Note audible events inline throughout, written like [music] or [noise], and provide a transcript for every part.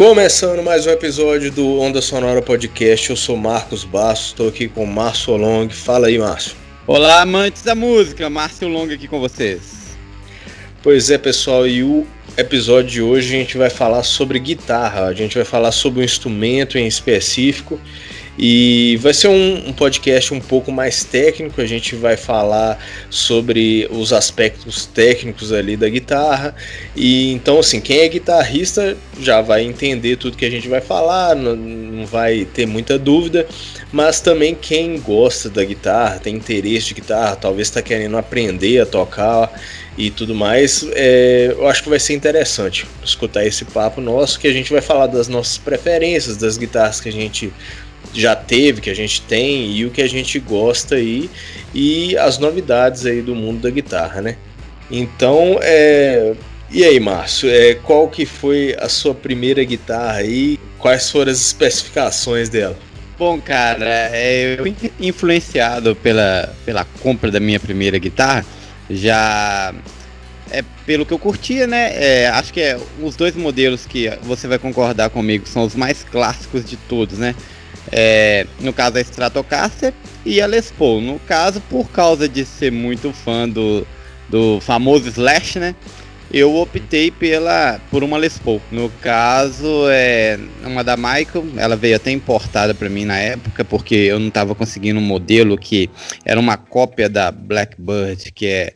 Começando mais um episódio do Onda Sonora Podcast, eu sou Marcos Bastos, estou aqui com Márcio Long. Fala aí, Márcio. Olá, amantes da música, Márcio Long aqui com vocês. Pois é, pessoal, e o episódio de hoje a gente vai falar sobre guitarra, a gente vai falar sobre um instrumento em específico e vai ser um, um, podcast um pouco mais técnico. A gente vai falar sobre os aspectos técnicos ali da guitarra. E então, assim, quem é guitarrista já vai entender tudo que a gente vai falar, não, não vai ter muita dúvida. Mas também quem gosta da guitarra, tem interesse de guitarra, talvez está querendo aprender a tocar e tudo mais, é, eu acho que vai ser interessante escutar esse papo nosso, que a gente vai falar das nossas preferências, das guitarras que a gente já teve, que a gente tem e o que a gente gosta aí e as novidades aí do mundo da guitarra, né? Então, é... e aí, Márcio, é, qual que foi a sua primeira guitarra aí? Quais foram as especificações dela? Bom, cara, é, eu influenciado pela, pela compra da minha primeira guitarra, já é pelo que eu curtia, né? É, acho que é os dois modelos que você vai concordar comigo são os mais clássicos de todos, né? É, no caso a Stratocaster e a Les Paul. No caso, por causa de ser muito fã do, do famoso Slash, né? Eu optei pela por uma Les Paul. No caso, é uma da Michael, ela veio até importada para mim na época, porque eu não estava conseguindo um modelo que era uma cópia da Blackbird, que é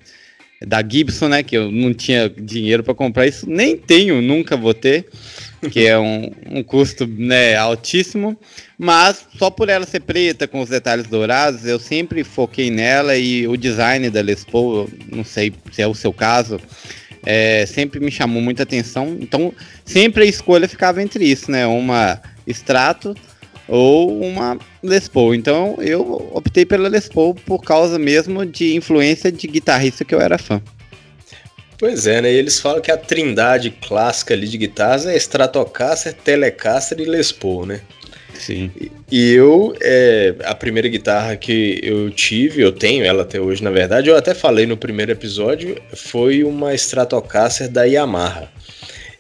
da Gibson, né? Que eu não tinha dinheiro para comprar isso, nem tenho, nunca vou ter que é um, um custo né, altíssimo, mas só por ela ser preta com os detalhes dourados, eu sempre foquei nela e o design da Les Paul, não sei se é o seu caso, é, sempre me chamou muita atenção. Então, sempre a escolha ficava entre isso, né? Uma Strato ou uma Les Paul. Então, eu optei pela Les Paul por causa mesmo de influência de guitarrista que eu era fã. Pois é, né? E eles falam que a trindade clássica ali de guitarras é Stratocaster, Telecaster e Les Paul, né? Sim. E, eu, é, a primeira guitarra que eu tive, eu tenho ela até hoje, na verdade, eu até falei no primeiro episódio, foi uma Stratocaster da Yamaha.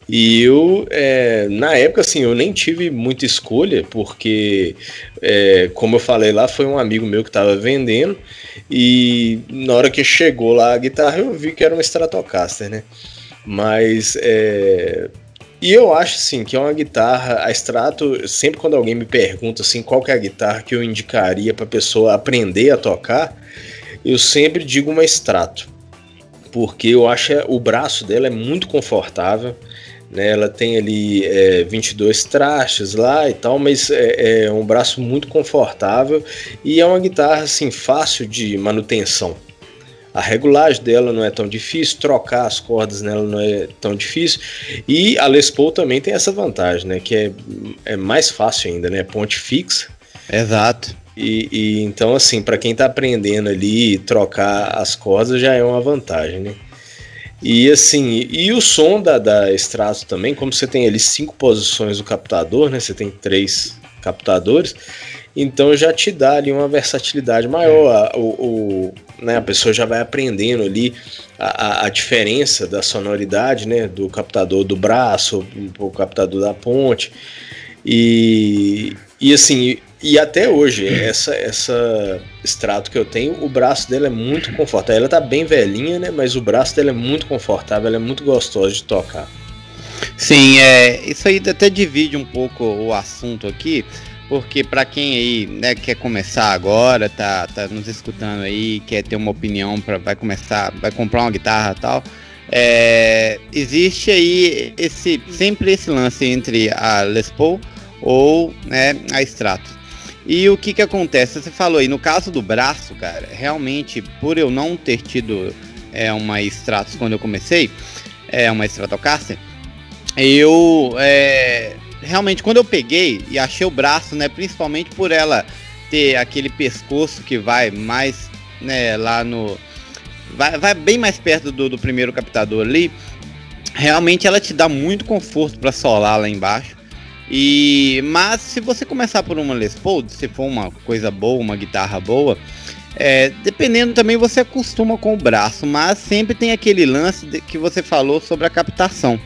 E eu, é, na época, assim, eu nem tive muita escolha, porque, é, como eu falei lá, foi um amigo meu que estava vendendo, e na hora que chegou lá a guitarra, eu vi que era uma Stratocaster, né? Mas, é, e eu acho, assim, que é uma guitarra, a Strato, sempre quando alguém me pergunta, assim, qual que é a guitarra que eu indicaria para pessoa aprender a tocar, eu sempre digo uma Strato, porque eu acho o braço dela é muito confortável, né? Ela tem ali é, 22 trastes lá e tal, mas é, é, um braço muito confortável e é uma guitarra assim fácil de manutenção. A regulagem dela não é tão difícil, trocar as cordas nela não é tão difícil. E a Les Paul também tem essa vantagem, né? Que é, é mais fácil ainda, né? Ponte fixa. Exato. E, e então, assim, para quem está aprendendo ali, trocar as cordas já é uma vantagem, né? E assim, e o som da, da Strato também, como você tem ali cinco posições do captador, né? Você tem três captadores, então já te dá ali uma versatilidade maior. A, o, o né, a pessoa já vai aprendendo ali a, a, diferença da sonoridade, né? Do captador do braço, o captador da ponte. E, e assim, e até hoje, essa essa extrato que eu tenho, o braço dela é muito confortável. Ela tá bem velhinha, né? Mas o braço dela é muito confortável, ela é muito gostosa de tocar. Sim, é, isso aí até divide um pouco o assunto aqui, porque para quem aí né, quer começar agora, tá, tá nos escutando aí, quer ter uma opinião para vai começar, vai comprar uma guitarra tal, é, existe aí esse sempre esse lance entre a Les Paul ou né, a Strato. E o que que acontece? Você falou aí, no caso do braço, cara, realmente, por eu não ter tido é, uma Stratos quando eu comecei, é uma Stratocaster, eu é, realmente quando eu peguei e achei o braço, né, principalmente por ela ter aquele pescoço que vai mais, né, lá no vai, vai bem mais perto do, do primeiro captador ali, realmente ela te dá muito conforto para solar lá embaixo. E mas se você começar por uma Les Paul, se for uma coisa boa, uma guitarra boa, é, dependendo também você acostuma com o braço, mas sempre tem aquele lance que você falou sobre a captação.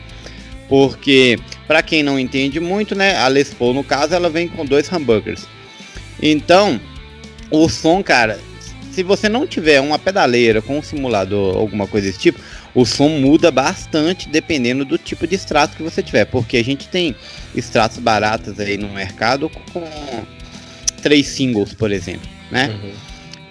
Porque, para quem não entende muito, né, a Les Paul, no caso, ela vem com dois humbuckers. Então, o som, cara, se você não tiver uma pedaleira com um simulador, alguma coisa desse tipo, o som muda bastante dependendo do tipo de extrato que você tiver. Porque a gente tem extratos baratos aí no mercado com três singles, por exemplo, né? Uhum.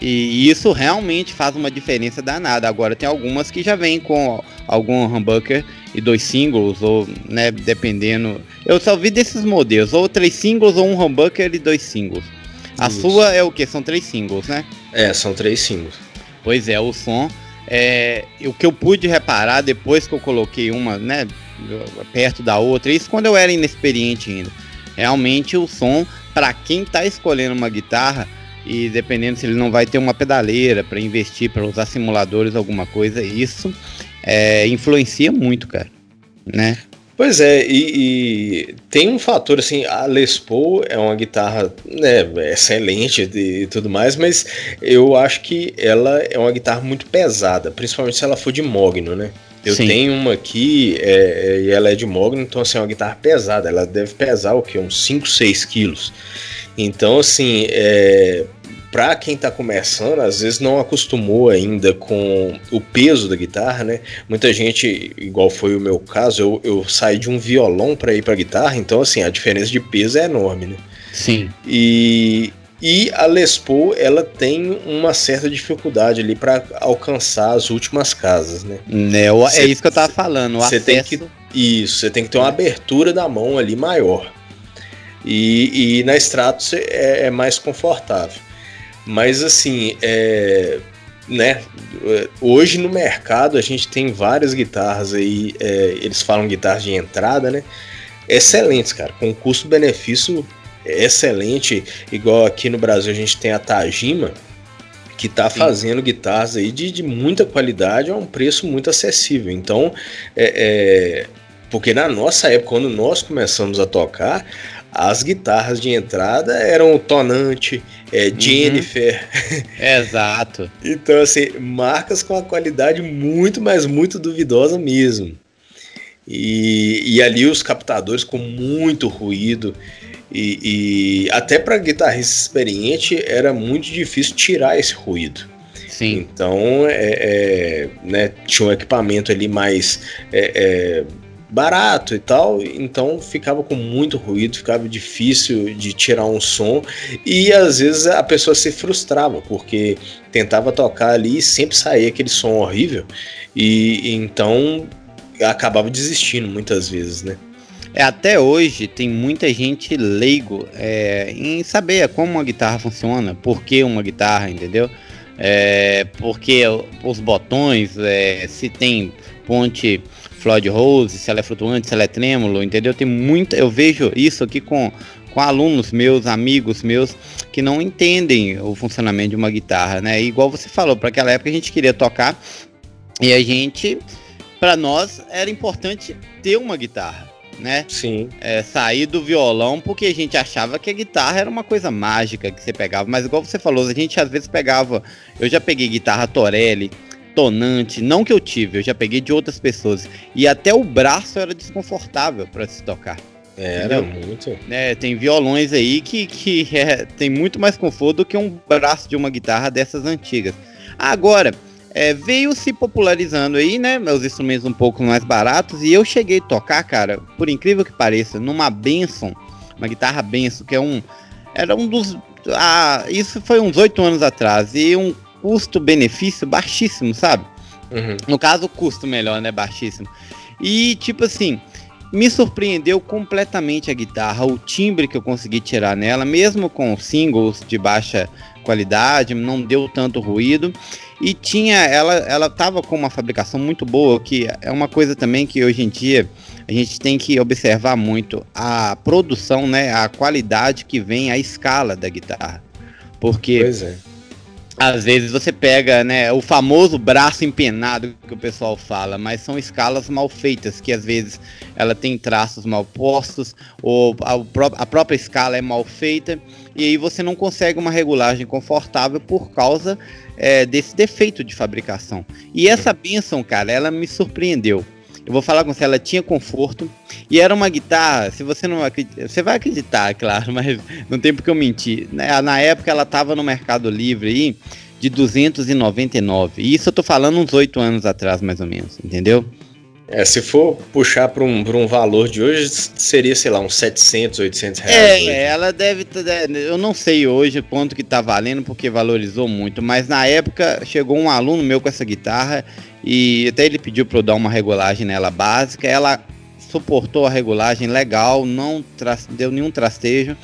E isso realmente faz uma diferença danada. Agora tem algumas que já vêm com algum humbucker e dois singles, ou, né, dependendo. Eu só vi desses modelos, ou três singles ou um humbucker e dois singles. A isso. sua é o que? São três singles, né? É, são três singles. Pois é, o som. É, o que eu pude reparar depois que eu coloquei uma, né, perto da outra, isso quando eu era inexperiente ainda. Realmente o som, para quem está escolhendo uma guitarra, e dependendo se ele não vai ter uma pedaleira para investir, para usar simuladores, alguma coisa, isso é, influencia muito, cara, né? Pois é, e, e, tem um fator assim, a Les Paul é uma guitarra né, excelente e tudo mais, mas eu acho que ela é uma guitarra muito pesada, principalmente se ela for de mogno, né? Eu Sim. tenho uma aqui é, e ela é de mogno, então assim, é uma guitarra pesada, ela deve pesar o que? Uns 5, 6 quilos. Então, assim, é, para quem está começando, às vezes não acostumou ainda com o peso da guitarra, né? Muita gente, igual foi o meu caso, eu, eu saí de um violão para ir para guitarra, então assim, a diferença de peso é enorme, né? Sim. E, e a Les Paul, ela tem uma certa dificuldade ali para alcançar as últimas casas, né? É, cê, é isso que eu tava falando, Você tem que Isso, você tem que ter uma abertura da mão ali maior. E, e na Stratos é, é mais confortável. Mas assim, é, né? Hoje no mercado a gente tem várias guitarras aí, é, eles falam guitarras de entrada, né? Excelentes, cara, com custo-benefício excelente, igual aqui no Brasil a gente tem a Tajima, que está fazendo guitarras aí de, de, muita qualidade a um preço muito acessível. Então, é, é, porque na nossa época, quando nós começamos a tocar, as guitarras de entrada eram o Tonante, é, uhum. Jennifer. [laughs] Exato. então, assim, marcas com a qualidade muito, mas muito duvidosa mesmo. E, e ali os captadores com muito ruído. E, e até para guitarrista experiente era muito difícil tirar esse ruído. Sim. Então, é, é, né, tinha um equipamento ali mais é, é barato e tal, então ficava com muito ruído, ficava difícil de tirar um som e às vezes a pessoa se frustrava porque tentava tocar ali e sempre saía aquele som horrível e então acabava desistindo muitas vezes, né? É, até hoje tem muita gente leigo é, em saber como uma guitarra funciona, por que uma guitarra, entendeu? É, porque os botões, é, se tem ponte Floyd Rose, se ela é flutuante, se ela é trêmulo, entendeu? Tem muita, eu vejo isso aqui com, com alunos meus, amigos meus, que não entendem o funcionamento de uma guitarra, né? E igual você falou, para aquela época a gente queria tocar e a gente, para nós, era importante ter uma guitarra, né? Sim. É, sair do violão porque a gente achava que a guitarra era uma coisa mágica que você pegava, mas igual você falou, a gente às vezes pegava, eu já peguei guitarra Torelli, tonante, não que eu tive, eu já peguei de outras pessoas. E até o braço era desconfortável para se tocar. Era entendeu? muito. É, tem violões aí que, que [laughs] é, tem muito mais conforto do que um braço de uma guitarra dessas antigas. Agora, é, veio se popularizando aí, né? Meus instrumentos um pouco mais baratos. E eu cheguei a tocar, cara, por incrível que pareça, numa Benson, uma guitarra Benson, que é um. Era um dos. Ah, isso foi uns oito anos atrás. E um custo-benefício baixíssimo, sabe? Uhum. No caso, o custo melhor, né? Baixíssimo. E, tipo assim, me surpreendeu completamente a guitarra, o timbre que eu consegui tirar nela, mesmo com singles de baixa qualidade, não deu tanto ruído. E tinha, ela, ela tava com uma fabricação muito boa, que é uma coisa também que hoje em dia a gente tem que observar muito a produção, né, a qualidade que vem a escala da guitarra. Porque pois é às vezes você pega, né, o famoso braço empenado que o pessoal fala, mas são escalas mal feitas, que às vezes ela tem traços mal postos, ou a, própria escala é mal feita, e aí você não consegue uma regulagem confortável por causa é, desse defeito de fabricação. E essa benção, cara, ela me surpreendeu. Eu vou falar com você, ela tinha conforto e era uma guitarra, se você não acredita, você vai acreditar, claro, [laughs] mas não tem porque eu mentir. Né? Na época ela estava no Mercado Livre aí de 299. E isso eu tô falando uns oito anos atrás, mais ou menos, entendeu? É, se for puxar para um, um valor de hoje, seria, sei lá, uns 700, 800 reais. É, ela deve. Eu não sei hoje quanto que tá valendo, porque valorizou muito, mas na época chegou um aluno meu com essa guitarra e até ele pediu para eu dar uma regulagem nela básica. Ela suportou a regulagem legal, não deu nenhum trastejo.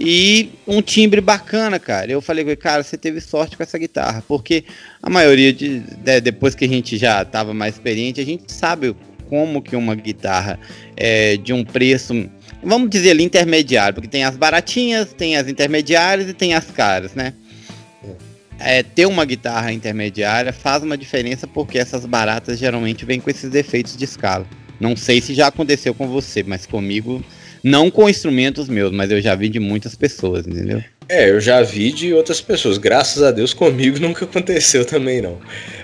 E um timbre bacana, cara. Eu falei, cara, você teve sorte com essa guitarra, porque a maioria de, de depois que a gente já estava mais experiente, a gente sabe como que uma guitarra é de um preço, vamos dizer ali intermediário, porque tem as baratinhas, tem as intermediárias e tem as caras, né? É, ter uma guitarra intermediária faz uma diferença porque essas baratas geralmente vêm com esses defeitos de escala. Não sei se já aconteceu com você, mas comigo não com instrumentos meus, mas eu já vi de muitas pessoas, entendeu? É, eu já vi de outras pessoas. Graças a Deus comigo [laughs] nunca aconteceu também, não.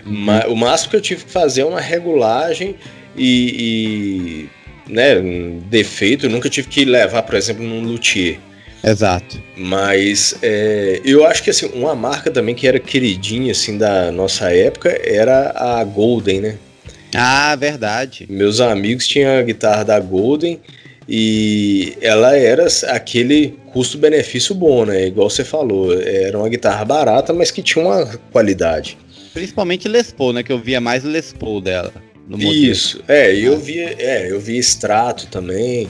Mas, o máximo que eu tive que fazer é uma regulagem e, e né, um defeito. Eu nunca tive que levar, por exemplo, num luthier. Exato. Mas é, eu acho que assim, uma marca também que era queridinha assim da nossa época era a Golden, né? Ah, verdade. Meus amigos tinham a guitarra da Golden e ela era aquele custo-benefício bom, né? Igual você falou, era uma guitarra barata, mas que tinha uma qualidade. Principalmente Les Paul, né? Que eu via mais Les Paul dela. Isso, é, eu via, é, eu via extrato também.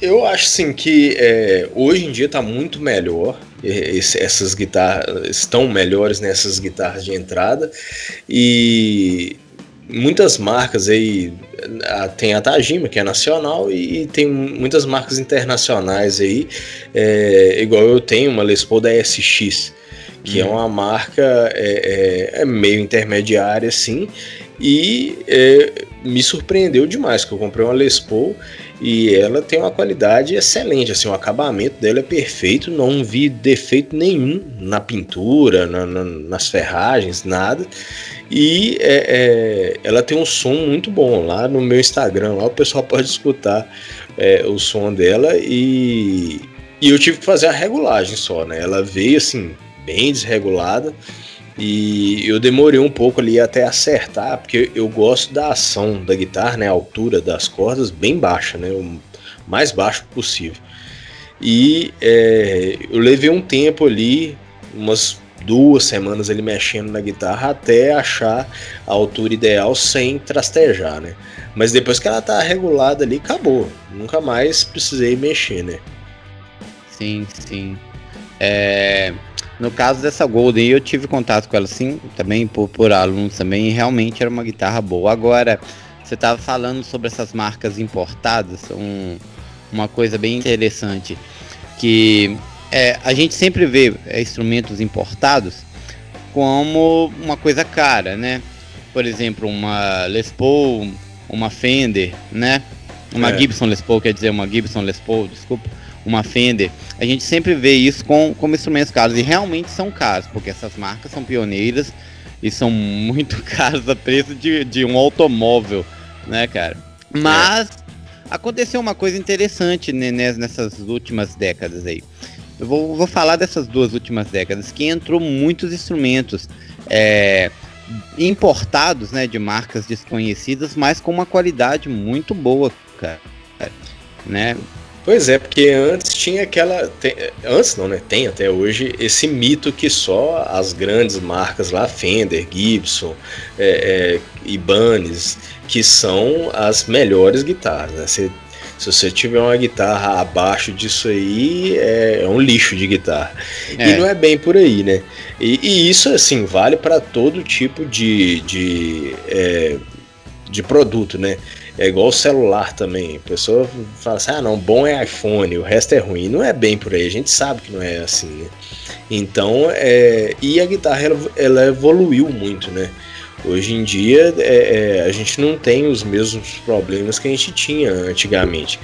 Eu acho assim que é, hoje em dia está muito melhor. Esse, essas guitarras estão melhores nessas guitarras de entrada e muitas marcas aí tem a Tajima que é nacional e tem muitas marcas internacionais aí é, igual eu tenho uma Les Paul da SX que é uhum. uma marca é, é, é, meio intermediária assim e é, me surpreendeu demais que eu comprei uma Les Paul e ela tem uma qualidade excelente, assim, o acabamento dela é perfeito, não vi defeito nenhum na pintura, na, na, nas ferragens, nada. E é, é, ela tem um som muito bom. Lá no meu Instagram, lá o pessoal [laughs] pode escutar é, o som dela e, e eu tive que fazer a regulagem só, né? Ela veio assim, bem desregulada. E eu demorei um pouco ali até acertar, porque eu gosto da ação da guitarra, né? A altura das cordas bem baixa, né? O mais baixo possível. E é, eu levei um tempo ali, umas duas semanas ele mexendo na guitarra até achar a altura ideal sem trastejar, né? Mas depois que ela tá regulada ali, acabou. Nunca mais precisei mexer, né? Sim, sim. É, no caso dessa Golden, eu tive contato com ela sim, também por, por alunos também, e realmente era uma guitarra boa. Agora, você estava falando sobre essas marcas importadas, um, uma coisa bem interessante, que é, a gente sempre vê é, instrumentos importados como uma coisa cara, né? Por exemplo, uma Les Paul, uma Fender, né? Uma é. Gibson Les Paul, quer dizer, uma Gibson Les Paul, desculpa, uma Fender. A gente sempre vê isso com, como instrumentos caros e realmente são caros, porque essas marcas são pioneiras e são [laughs] muito caros a preço de, de um automóvel, né, cara? Mas é. aconteceu uma coisa interessante né, nessas últimas décadas aí. Eu vou, vou falar dessas duas últimas décadas, que entrou muitos instrumentos é, importados, né, de marcas desconhecidas, mas com uma qualidade muito boa, cara, né? Pois é, porque antes tinha aquela. Tem, antes não, né? Tem até hoje esse mito que só as grandes marcas lá, Fender, Gibson, é, é, Ibanez, que são as melhores guitarras. Né? Você se você tiver uma guitarra abaixo disso aí, é, é um lixo de guitarra. É. E não é bem por aí, né? E, e isso, assim, vale para todo tipo de, de, é, de produto, né? É igual o celular também. A pessoa fala assim: ah, não, bom é iPhone, o resto é ruim. Não é bem por aí, a gente sabe que não é assim, né? Então, é, e a guitarra ela, ela evoluiu muito, né? Hoje em dia é, é, a gente não tem os mesmos problemas que a gente tinha antigamente.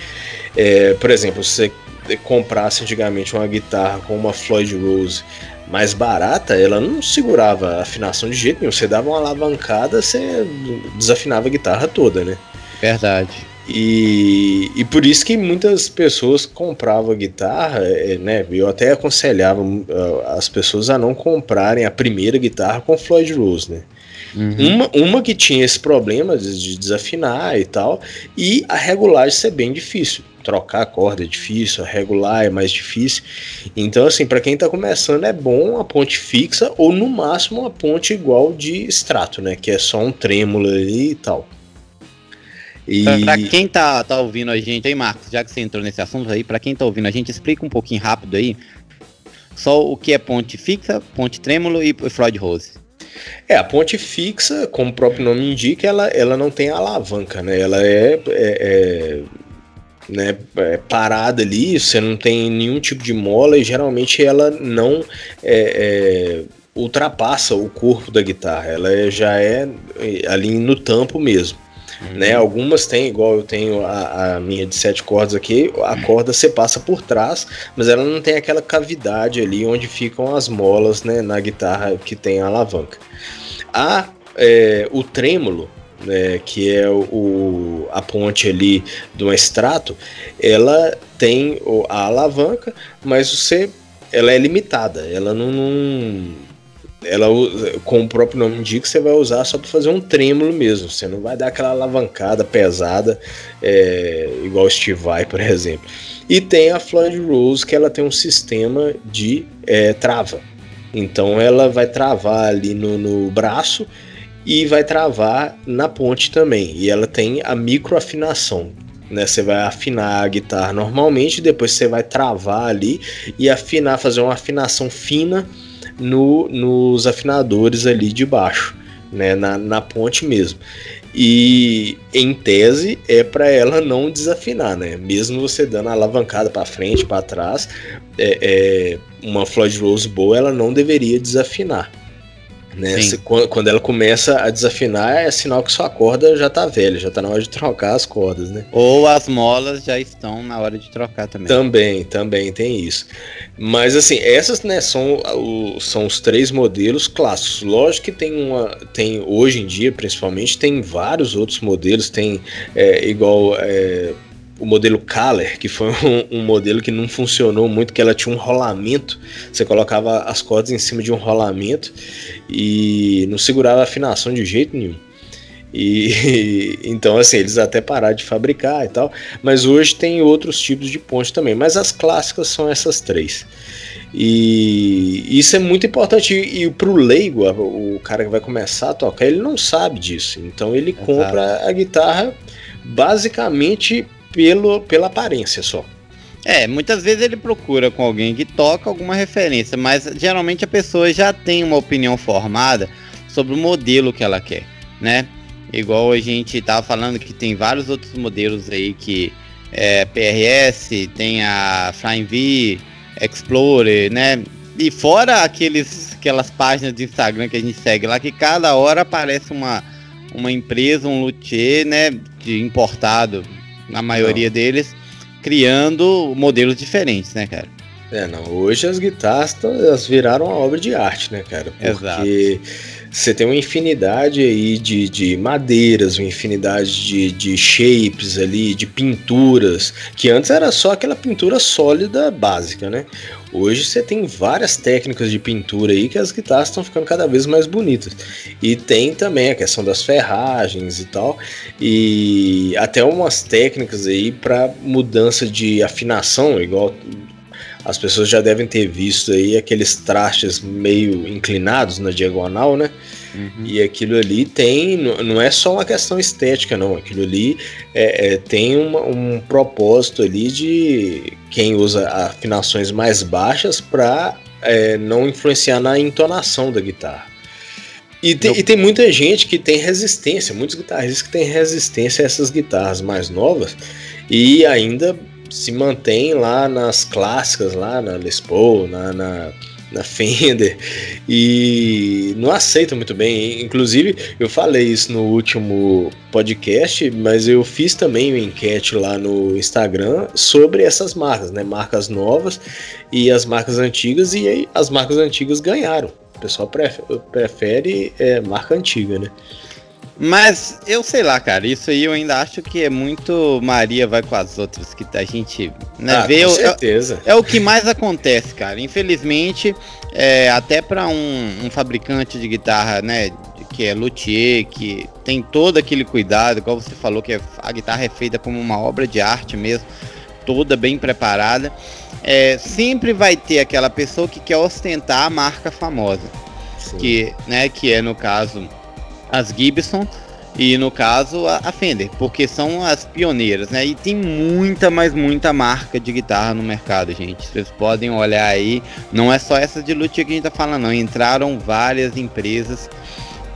É, por exemplo, se você comprasse antigamente uma guitarra com uma Floyd Rose mais barata, ela não segurava a afinação de jeito nenhum. Você dava uma alavancada, você desafinava a guitarra toda, né? Verdade. E, e por isso que muitas pessoas compravam guitarra, é, né? Eu até aconselhava uh, as pessoas a não comprarem a primeira guitarra com Floyd Rose, né? Uhum. Uma, uma que tinha esse problema de desafinar e tal, e a regulagem ser bem difícil. Trocar a corda é difícil, a regular é mais difícil. Então, assim, para quem tá começando, é bom a ponte fixa ou no máximo uma ponte igual de extrato, né? Que é só um trêmulo ali e tal. E... Pra quem tá, tá ouvindo a gente aí, Marcos, já que você entrou nesse assunto aí, para quem tá ouvindo a gente, explica um pouquinho rápido aí só o que é ponte fixa, ponte trêmulo e Floyd Rose. É, a ponte fixa, como o próprio nome indica, ela, ela não tem alavanca, né? Ela é, é, é, né, é parada ali, você não tem nenhum tipo de mola e geralmente ela não é, é ultrapassa o corpo da guitarra, ela é, já é ali no tampo mesmo. Né? Algumas tem, igual eu tenho a, a, minha de sete cordas aqui, a corda você passa por trás, mas ela não tem aquela cavidade ali onde ficam as molas né, na guitarra que tem a alavanca. A, é, o trêmulo, né, que é o, a ponte ali do extrato, ela tem a alavanca, mas você ela é limitada, ela não, não ela, como o próprio nome indica, você vai usar só para fazer um trêmulo mesmo. Você não vai dar aquela alavancada pesada, é, igual o Steve Vai, por [laughs] exemplo. E tem a Floyd Rose, que ela tem um sistema de é, trava. Então ela vai travar ali no, no braço e vai travar na ponte também. E ela tem a microafinação. Né, você vai afinar a guitarra normalmente, depois você vai travar ali e afinar, fazer uma afinação fina no, nos afinadores ali de baixo, né, na, na ponte mesmo. E em tese é para ela não desafinar, né? Mesmo você dando a alavancada para frente, para trás, é, é, uma Floyd Rose boa ela não deveria desafinar. Né? Se, quando ela começa a desafinar, é sinal que sua corda já tá velha, já tá na hora de trocar as cordas, né? Ou as molas já estão na hora de trocar também. Também, também tem isso. Mas assim, essas né, são, são os três modelos clássicos. Lógico que tem uma. Tem, hoje em dia, principalmente, tem vários outros modelos, tem é, igual. É, o modelo Kaller, que foi [laughs] um, um, modelo que não funcionou muito, que ela tinha um rolamento, você colocava as cordas em cima de um rolamento e não segurava a afinação de jeito nenhum. E [laughs] então assim, eles até pararam de fabricar e tal, mas hoje tem outros tipos de ponte também, mas as clássicas são essas três. E isso é muito importante. E para o leigo, o cara que vai começar a tocar, ele não sabe disso. Então ele compra a guitarra basicamente pelo, pela aparência só. É, muitas vezes ele procura com alguém que toca alguma referência, mas geralmente a pessoa já tem uma opinião formada sobre o modelo que ela quer, né? Igual a gente tava falando que tem vários outros modelos aí que é PRS, tem a Flying V, Explorer, né? E fora aqueles, aquelas páginas de Instagram que a gente segue lá, que cada hora aparece uma, uma empresa, um luthier, né? De importado, na maioria não. deles, criando modelos diferentes, né, cara? É, não. Hoje as guitarras elas viraram uma obra de arte, né, cara? Porque Exato. Você tem uma infinidade aí de, de madeiras, uma infinidade de, de shapes ali, de pinturas, que antes era só aquela pintura sólida básica, né? Hoje você tem várias técnicas de pintura aí que as guitarras estão ficando cada vez mais bonitas. E tem também a questão das ferragens e tal, e até umas técnicas aí para mudança de afinação, igual as pessoas já devem ter visto aí aqueles trastes meio inclinados na diagonal, né? Uhum. E aquilo ali tem, não é só uma questão estética, não. Aquilo ali é, é, tem uma, um propósito ali de quem usa afinações mais baixas para é, não influenciar na entonação da guitarra. E tem, e tem, muita gente que tem resistência, muitos guitarristas que têm resistência a essas guitarras mais novas e ainda se mantém lá nas clássicas, lá na Les Paul, na, na, na Fender, e não aceita muito bem. Inclusive, eu falei isso no último podcast, mas eu fiz também uma enquete lá no Instagram sobre essas marcas, né? Marcas novas e as marcas antigas, e aí as marcas antigas ganharam. O pessoal prefere, prefere é, marca antiga, né? Mas eu sei lá, cara, isso aí eu ainda acho que é muito Maria vai com as outras, que a gente né, ah, vê. Com certeza. É, é, o que mais acontece, cara. Infelizmente, é, até para um, um, fabricante de guitarra, né, que é luthier, que tem todo aquele cuidado, igual você falou, que a guitarra é feita como uma obra de arte mesmo, toda bem preparada. É, sempre vai ter aquela pessoa que quer ostentar a marca famosa, Sim. que, né, que é no caso as Gibson e no caso a, Fender, porque são as pioneiras, né? E tem muita, mas muita marca de guitarra no mercado, gente. Vocês podem olhar aí, não é só essa de luthier que a gente tá falando, não. Entraram várias empresas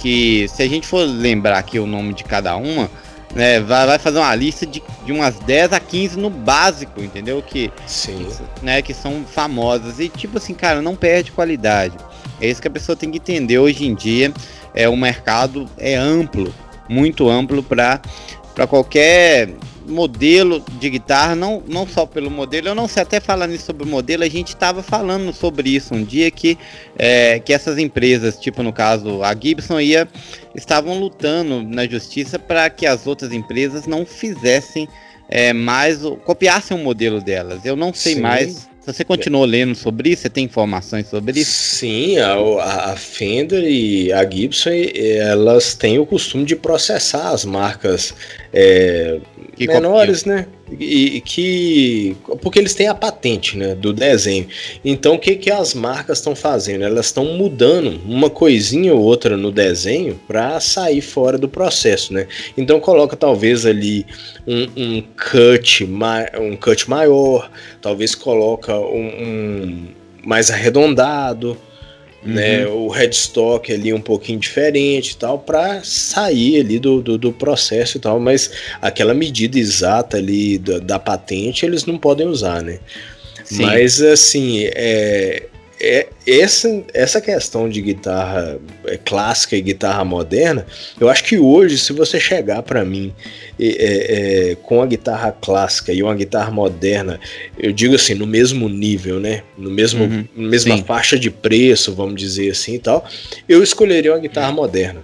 que, se a gente for lembrar aqui o nome de cada uma, né, vai, vai fazer uma lista de, de umas 10 a 15 no básico, entendeu? Que, Sim. Que, né, que são famosas. E tipo assim, cara, não perde qualidade. É isso que a pessoa tem que entender hoje em dia é, o mercado é amplo, muito amplo para qualquer modelo de guitarra, não, não só pelo modelo, eu não sei até falando sobre o modelo, a gente estava falando sobre isso um dia que, é, que essas empresas, tipo no caso a Gibson, ia, estavam lutando na justiça para que as outras empresas não fizessem é, mais, copiassem o modelo delas. Eu não sei Sim. mais você continuou lendo sobre isso? Você tem informações sobre isso? Sim, a, a Fender e a Gibson elas têm o costume de processar as marcas é, menores, né? E, que porque eles têm a patente, né, do desenho. Então o que que as marcas estão fazendo? Elas estão mudando uma coisinha ou outra no desenho para sair fora do processo, né? Então coloca talvez ali um, um cut, um cut maior, talvez coloca um, um mais arredondado, né, uhum. o headstock ali um pouquinho diferente e tal, para sair ali do, do, do, processo e tal, mas aquela medida exata ali da, da patente eles não podem usar, né? Sim. Mas assim, é, essa, essa questão de guitarra é, clássica e guitarra moderna, eu acho que hoje, se você chegar para mim é, é, com a guitarra clássica e uma guitarra moderna, eu digo assim, no mesmo nível, né? No mesmo, uhum, mesma sim. faixa de preço, vamos dizer assim e tal, eu escolheria uma guitarra moderna.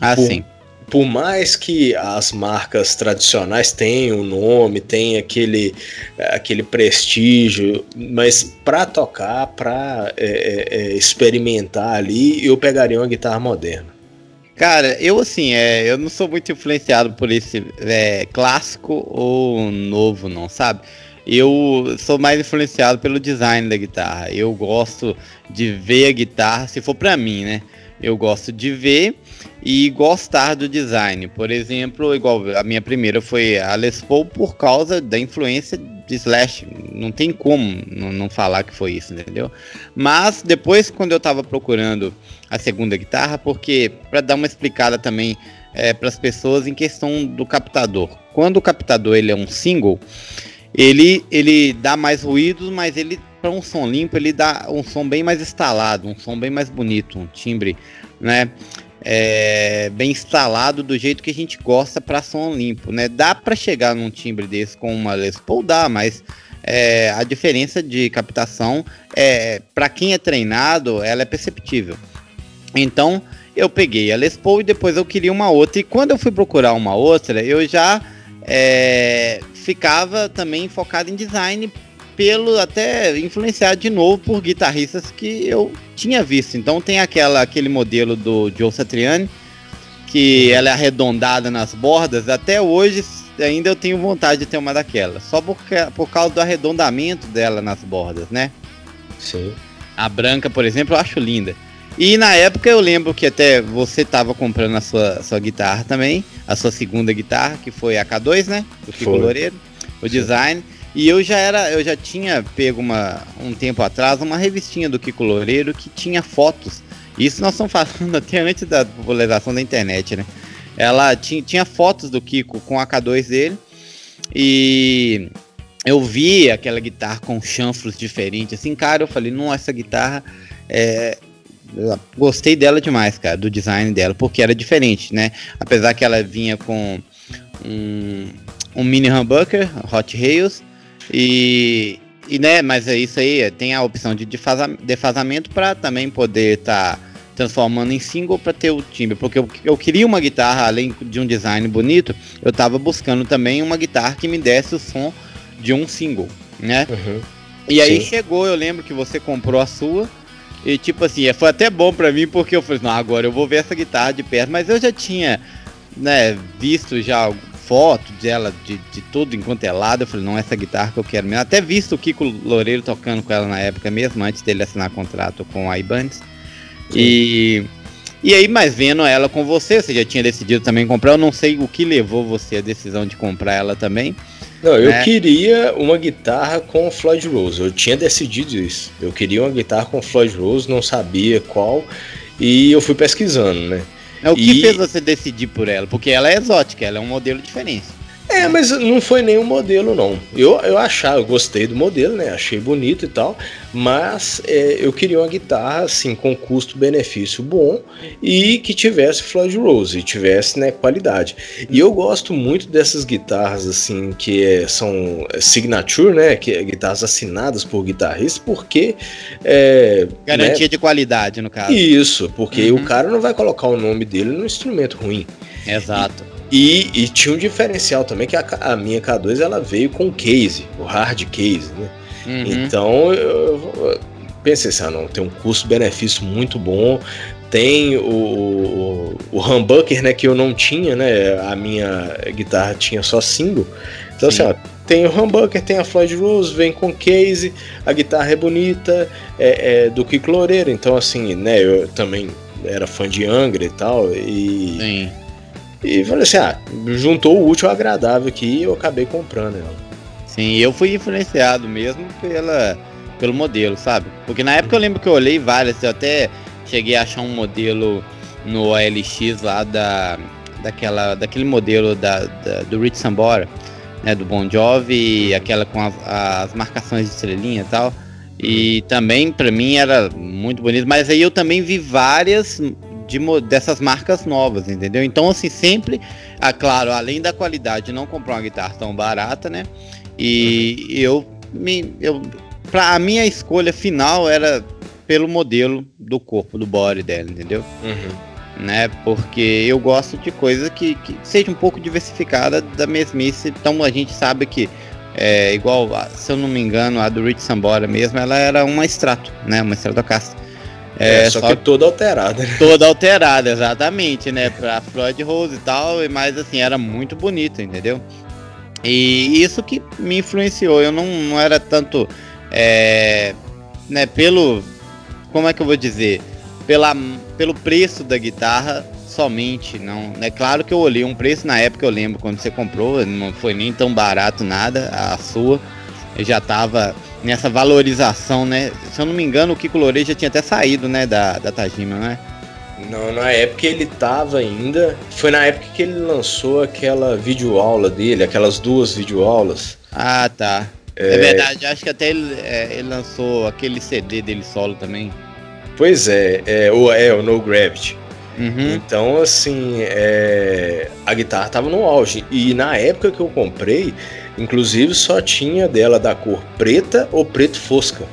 Ah, Por, sim por mais que as marcas tradicionais tenham o nome, tenham aquele, aquele prestígio, mas para tocar, para é, é, é, experimentar ali, eu pegaria uma guitarra moderna. Cara, eu assim, é, eu não sou muito influenciado por esse é, clássico ou novo, não, sabe? Eu sou mais influenciado pelo design da guitarra. Eu gosto de ver a guitarra, se for para mim, né? Eu gosto de ver e gostar do design. Por exemplo, igual a minha primeira foi a Les Paul por causa da influência de Slash. Não tem como não, falar que foi isso, entendeu? Mas depois, quando eu estava procurando a segunda guitarra, porque para dar uma explicada também é, para as pessoas em questão do captador. Quando o captador ele é um single, ele, ele dá mais ruídos, mas ele para um som limpo ele dá um som bem mais instalado, um som bem mais bonito, um timbre, né? É, bem instalado do jeito que a gente gosta para som limpo, né? Dá para chegar num timbre desse com uma Les Paul, dá, mas é, a diferença de captação é para quem é treinado, ela é perceptível. Então eu peguei a Les Paul e depois eu queria uma outra e quando eu fui procurar uma outra, eu já é, ficava também focado em design pelo até influenciado de novo por guitarristas que eu tinha visto. Então tem aquela aquele modelo do Joe Satriani que ela é arredondada nas bordas. Até hoje ainda eu tenho vontade de ter uma daquela, só por, por causa do arredondamento dela nas bordas, né? Sim. A branca, por exemplo, eu acho linda. E na época eu lembro que até você estava comprando a sua, sua guitarra também, a sua segunda guitarra, que foi a K2, né? Do Fico Loureiro, o design. E eu já era, eu já tinha pego uma, um tempo atrás uma revistinha do Kiko Loureiro que tinha fotos. Isso nós estamos falando [laughs] até antes da popularização da internet, né? Ela tinha, tinha fotos do Kiko com a K2 dele e eu vi aquela guitarra com chanfros diferentes, assim, cara, eu falei, não, essa guitarra é, gostei dela demais, cara, do design dela, porque era diferente, né? Apesar que ela vinha com um, um mini humbucker, Hot Rails, e, e né, mas é isso aí, tem a opção de defasamento para também poder estar tá transformando em single para ter o timbre, porque eu, eu, queria uma guitarra além de um design bonito, eu estava buscando também uma guitarra que me desse o som de um single, né? Uhum. E aí Sim. chegou, eu lembro que você comprou a sua e tipo assim, foi até bom para mim porque eu falei, não, agora eu vou ver essa guitarra de perto, mas eu já tinha, né, visto já foto dela de, de tudo enquanto é lado, eu falei, não, essa guitarra que eu quero mesmo. Até visto o Kiko Loureiro tocando com ela na época mesmo, antes dele assinar contrato com a Ibanez. E, e aí, mas vendo ela com você, você já tinha decidido também comprar. Eu não sei o que levou você a decisão de comprar ela também. Não, eu né? queria uma guitarra com Floyd Rose. Eu tinha decidido isso. Eu queria uma guitarra com Floyd Rose, não sabia qual. E eu fui pesquisando, né? É o que e... fez você decidir por ela? Porque ela é exótica, ela é um modelo diferente. É, mas não foi nenhum modelo, não. Eu, eu achava, eu gostei do modelo, né? Achei bonito e tal. Mas é, eu queria uma guitarra, assim, com custo-benefício bom e que tivesse Floyd Rose e tivesse, né, qualidade. E eu gosto muito dessas guitarras, assim, que é, são signature, né? Que é guitarras assinadas por guitarristas, porque. É, Garantia né? de qualidade, no caso. Isso, porque uhum. o cara não vai colocar o nome dele num instrumento ruim. Exato. E, e, tinha um diferencial também que a, a, minha K2 ela veio com case, o hard case, né? Uhum. Então eu, eu pensei assim, ah, não, tem um custo-benefício muito bom, tem o, o, o, humbucker, né, que eu não tinha, né? A minha guitarra tinha só single. Então Sim. assim, ó, tem o humbucker, tem a Floyd Rose, vem com case, a guitarra é bonita, é, é do Kiko Loureiro, então assim, né, eu também era fã de Angra e tal, e Sim. E falei assim, ah, juntou o útil ao agradável aqui e eu acabei comprando ela. Sim, eu fui influenciado mesmo pela, pelo modelo, sabe? Porque na época eu lembro que eu olhei várias, eu até cheguei a achar um modelo no OLX lá da, daquela, daquele modelo da, da do Rich Sambora, né, do Bon Jovi, aquela com as, as marcações de estrelinha e tal. E também para mim era muito bonito, mas aí eu também vi várias de, dessas marcas novas, entendeu? Então, assim, sempre, ah, claro, além da qualidade, não comprar uma guitarra tão barata, né? E uhum. eu me. Eu, pra, a minha escolha final era pelo modelo do corpo, do body dela, entendeu? Uhum. Né? Porque eu gosto de coisa que, que seja um pouco diversificada da mesmice. Então a gente sabe que é, igual, se eu não me engano, a do Rich Sambora mesmo, ela era uma extrato, né? Uma Stratocaster. É, é, só, só que toda alterada. Toda alterada, exatamente, né? Pra Floyd Rose e tal, mas assim, era muito bonita, entendeu? E isso que me influenciou. Eu não, não era tanto. É, né, pelo. Como é que eu vou dizer? Pela, pelo preço da guitarra somente. não É claro que eu olhei um preço na época, eu lembro quando você comprou, não foi nem tão barato nada, a sua. Eu já tava nessa valorização, né? Se eu não me engano, o Kiko Loureiro já tinha até saído, né, da, da Tajima, né? Não, na época ele tava ainda. Foi na época que ele lançou aquela videoaula dele, aquelas duas videoaulas. Ah, tá. É, é verdade, acho que até ele, é, ele, lançou aquele CD dele solo também. Pois é, é o, é, o No Gravity. Uhum. Então, assim, é, a guitarra tava no auge. E na época que eu comprei, Inclusive só tinha dela da cor preta ou preto fosca.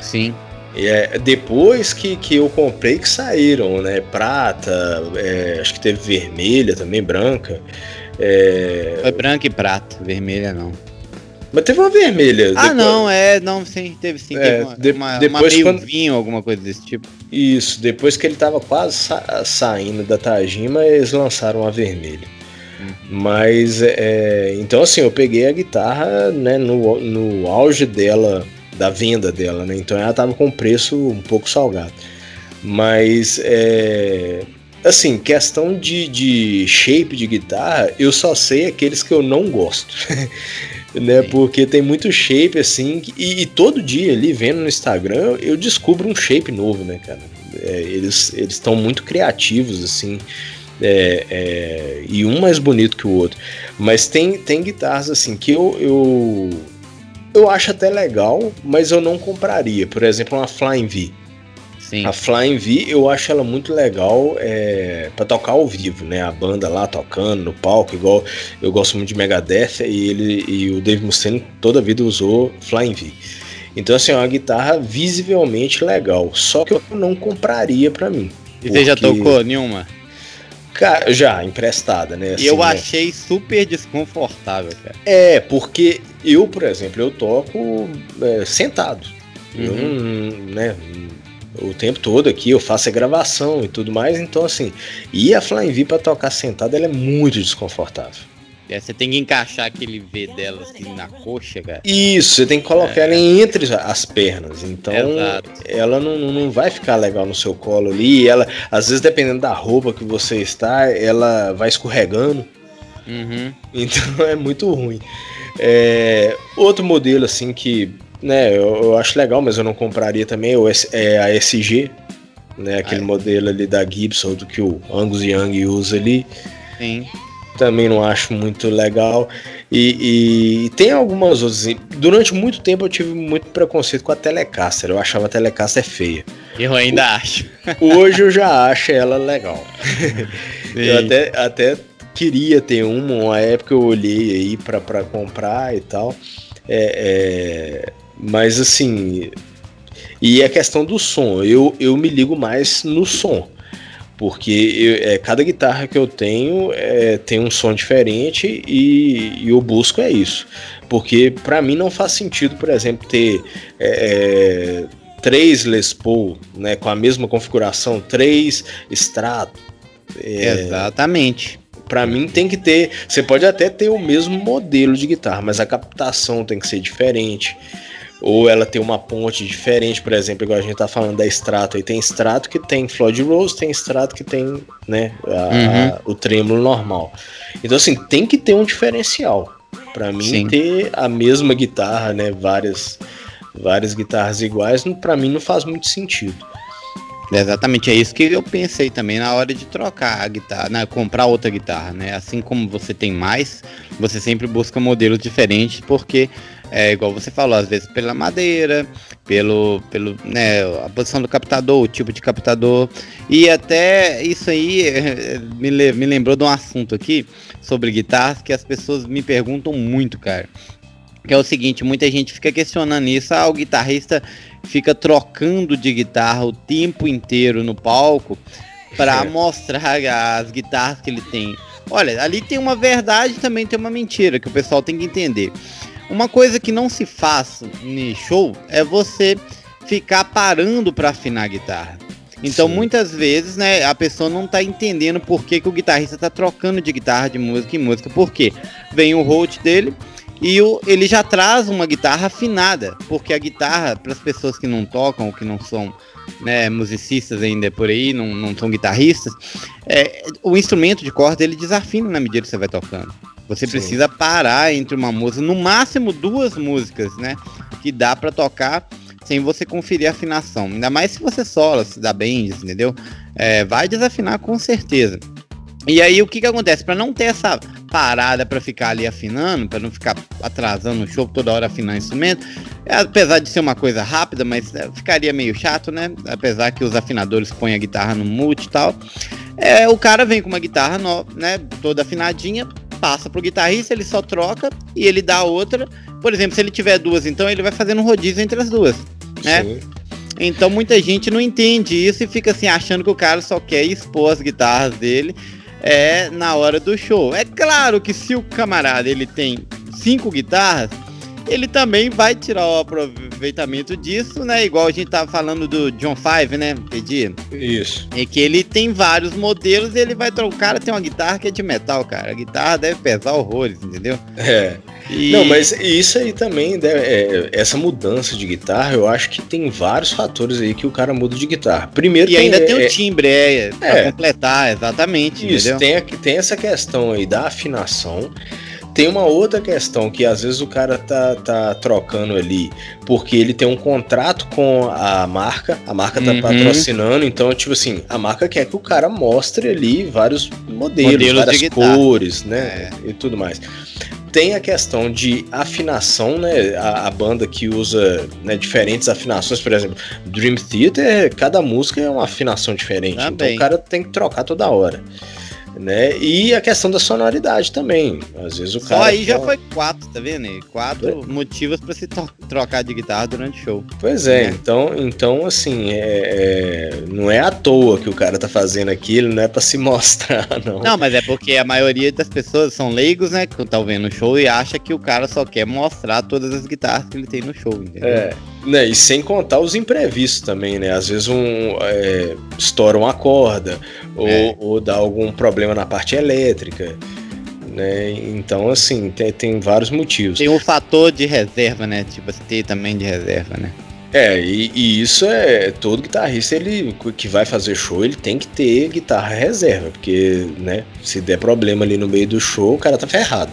Sim. E é, depois que, que eu comprei que saíram, né? Prata, é, acho que teve vermelha também, branca. É... Foi branca e prata, vermelha não. Mas teve uma vermelha. Ah, depois... não, é, não, sim, teve sim. É, teve uma, de, uma, depois uma quando... vinho, alguma coisa desse tipo. Isso, depois que ele tava quase sa saindo da Tajima, eles lançaram a vermelha. Mas, é, então assim, eu peguei a guitarra né, no, no auge dela, da venda dela, né? Então ela tava com preço um pouco salgado. Mas, é, assim, questão de, de shape de guitarra, eu só sei aqueles que eu não gosto. [laughs] né? Porque tem muito shape assim, e, e, todo dia ali vendo no Instagram eu descubro um shape novo, né, cara? É, eles estão muito criativos assim é, é, e um mais bonito que o outro. Mas tem, tem guitarras assim que eu, eu, eu acho até legal, mas eu não compraria. Por exemplo, uma Flying V. Sim. A Flying V eu acho ela muito legal é, para tocar ao vivo, né? A banda lá tocando no palco, igual eu gosto muito de Megadeth e ele e o Dave Mustaine toda a vida usou Flying V. Então assim, é uma guitarra visivelmente legal, só que eu não compraria para mim E você já tocou nenhuma? Cara, já, emprestada, né? Assim, eu né? achei super desconfortável, cara. É, porque eu, por exemplo, eu toco é, sentado. Uhum. Eu né, o tempo todo aqui, eu faço a gravação e tudo mais, então assim, e a Flying V pra tocar sentado, ela é muito desconfortável. É, você tem que encaixar aquele V dela assim na coxa, cara. Isso, você tem que colocar é. ela entre as pernas. Então Exato. ela não, não vai ficar legal no seu colo ali. Ela, às vezes, dependendo da roupa que você está, ela vai escorregando. Uhum. Então [laughs] é muito ruim. É, outro modelo assim que né, eu, eu, acho legal, mas eu não compraria também é a SG, né, aquele ah, é. modelo ali da Gibson do que o Angus Young usa ali. Sim também não acho muito legal. E, e, tem algumas outras. Durante muito tempo eu tive muito preconceito com a Telecaster. Eu achava a Telecaster feia. Eu ainda acho. Hoje eu já acho ela legal. [laughs] eu até, até queria ter uma, uma época eu olhei aí para comprar e tal. É, é, mas assim. E a questão do som, eu, eu me ligo mais no som porque eu, é, cada guitarra que eu tenho é, tem um som diferente e, e eu busco é isso. Porque para mim não faz sentido, por exemplo, ter é, é, três Les Paul né, com a mesma configuração, três Strato. É, Exatamente. Para mim tem que ter. Você pode até ter o mesmo modelo de guitarra, mas a captação tem que ser diferente ou ela tem uma ponte diferente, por exemplo, igual a gente tá falando da extrato, aí tem extrato que tem Floyd Rose, tem extrato que tem, né, a, uhum. a, o trêmulo normal. Então assim, tem que ter um diferencial. Para mim Sim. ter a mesma guitarra, né, várias várias guitarras iguais, para mim não faz muito sentido. Exatamente, é isso que eu pensei também na hora de trocar a guitarra, né, comprar outra guitarra, né? Assim como você tem mais, você sempre busca modelos diferentes, porque é igual você falou, às vezes pela madeira, pelo, pelo, né, a posição do captador, o tipo de captador, e até isso aí me, me lembrou de um assunto aqui sobre guitarras que as pessoas me perguntam muito, cara. Que é o seguinte, muita gente fica questionando isso, ah, o guitarrista fica trocando de guitarra o tempo inteiro no palco para é. mostrar as guitarras que ele tem. Olha, ali tem uma verdade também tem uma mentira que o pessoal tem que entender. Uma coisa que não se faz em show é você ficar parando para afinar a guitarra. Então, Sim. muitas vezes, né, a pessoa não tá entendendo por que, que o guitarrista tá trocando de guitarra de música em música. Por quê? Vem o Holt dele, e o, ele já traz uma guitarra afinada, porque a guitarra, para as pessoas que não tocam ou que não são né, musicistas ainda por aí, não, não são guitarristas, é, o instrumento de corda ele desafina na medida que você vai tocando. Você Sim. precisa parar entre uma música, no máximo duas músicas, né? Que dá para tocar sem você conferir a afinação. Ainda mais se você sola, se dá bem, entendeu? É, vai desafinar com certeza. E aí o que que acontece? Para não ter essa parada para ficar ali afinando, para não ficar atrasando o show toda hora afinar o instrumento, é, apesar de ser uma coisa rápida, mas é, ficaria meio chato, né? Apesar que os afinadores põem a guitarra no mute e tal. É, o cara vem com uma guitarra no, né, toda afinadinha, passa pro guitarrista, ele só troca e ele dá outra. Por exemplo, se ele tiver duas, então ele vai fazendo um rodízio entre as duas, né? Sim. Então muita gente não entende isso e fica assim achando que o cara só quer expor as guitarras dele é na hora do show. É claro que se o camarada ele tem cinco guitarras, ele também vai tirar o aproveitamento disso, né? Igual a gente tava falando do John Five, né? Pedir. Isso. É que ele tem vários modelos e ele vai trocar. O cara tem uma guitarra que é de metal, cara. A guitarra deve pesar horrores, entendeu? É. E... Não, mas isso aí também, deve, é, essa mudança de guitarra, eu acho que tem vários fatores aí que o cara muda de guitarra. Primeiro E tem, ainda tem o é, timbre, é, pra é, completar, exatamente. Isso, entendeu? Tem, tem essa questão aí da afinação. Tem uma outra questão que às vezes o cara tá, tá trocando ali porque ele tem um contrato com a marca, a marca tá uhum. patrocinando, então, tipo assim, a marca quer que o cara mostre ali vários modelos, modelos várias cores, né? É. E tudo mais. Tem a questão de afinação, né? A, a banda que usa né, diferentes afinações, por exemplo, Dream Theater, cada música é uma afinação diferente. Então o cara tem que trocar toda hora. Né? E a questão da sonoridade também. Às vezes o Só cara. aí já foi quatro, tá vendo? Quatro motivos pra se trocar de guitarra durante o show. Pois é, né? então, então assim, é, é- não é à toa que o cara tá fazendo aquilo, não é pra se [laughs] mostrar, não. Não, mas é porque a maioria das pessoas são leigos, né? Que estão vendo o show e acha que o cara só quer mostrar todas as guitarras que ele tem no show, entendeu? É, né, e sem contar os imprevistos também, né? Às vezes um é, estoura uma corda ou, É. ou dá algum problema na parte elétrica, né? Então, assim, tem, tem vários motivos. Tem o fator de reserva, né? Tipo, assim, ter também de reserva, né? É, e, e isso é todo guitarrista ele que vai fazer show, ele tem que ter guitarra reserva, porque, né, se der problema ali no meio do show, o cara tá ferrado.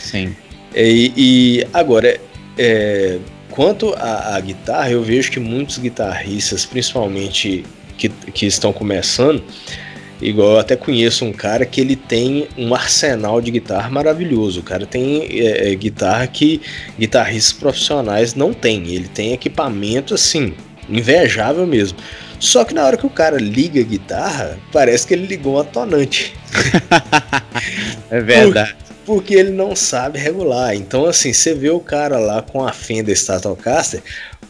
Sim. E, e agora, é, quanto à, guitarra, eu vejo que muitos guitarristas, principalmente que, que estão começando, igual eu até conheço um cara que ele tem um arsenal de guitarra maravilhoso. O cara tem é, é, guitarra que guitarristas profissionais não têm. Ele tem equipamento assim, invejável mesmo. Só que na hora que o cara liga a guitarra, parece que ele ligou um atonante [laughs] É verdade. Porque ele não sabe regular. Então, assim, você vê o cara lá com a Fender Stratocaster,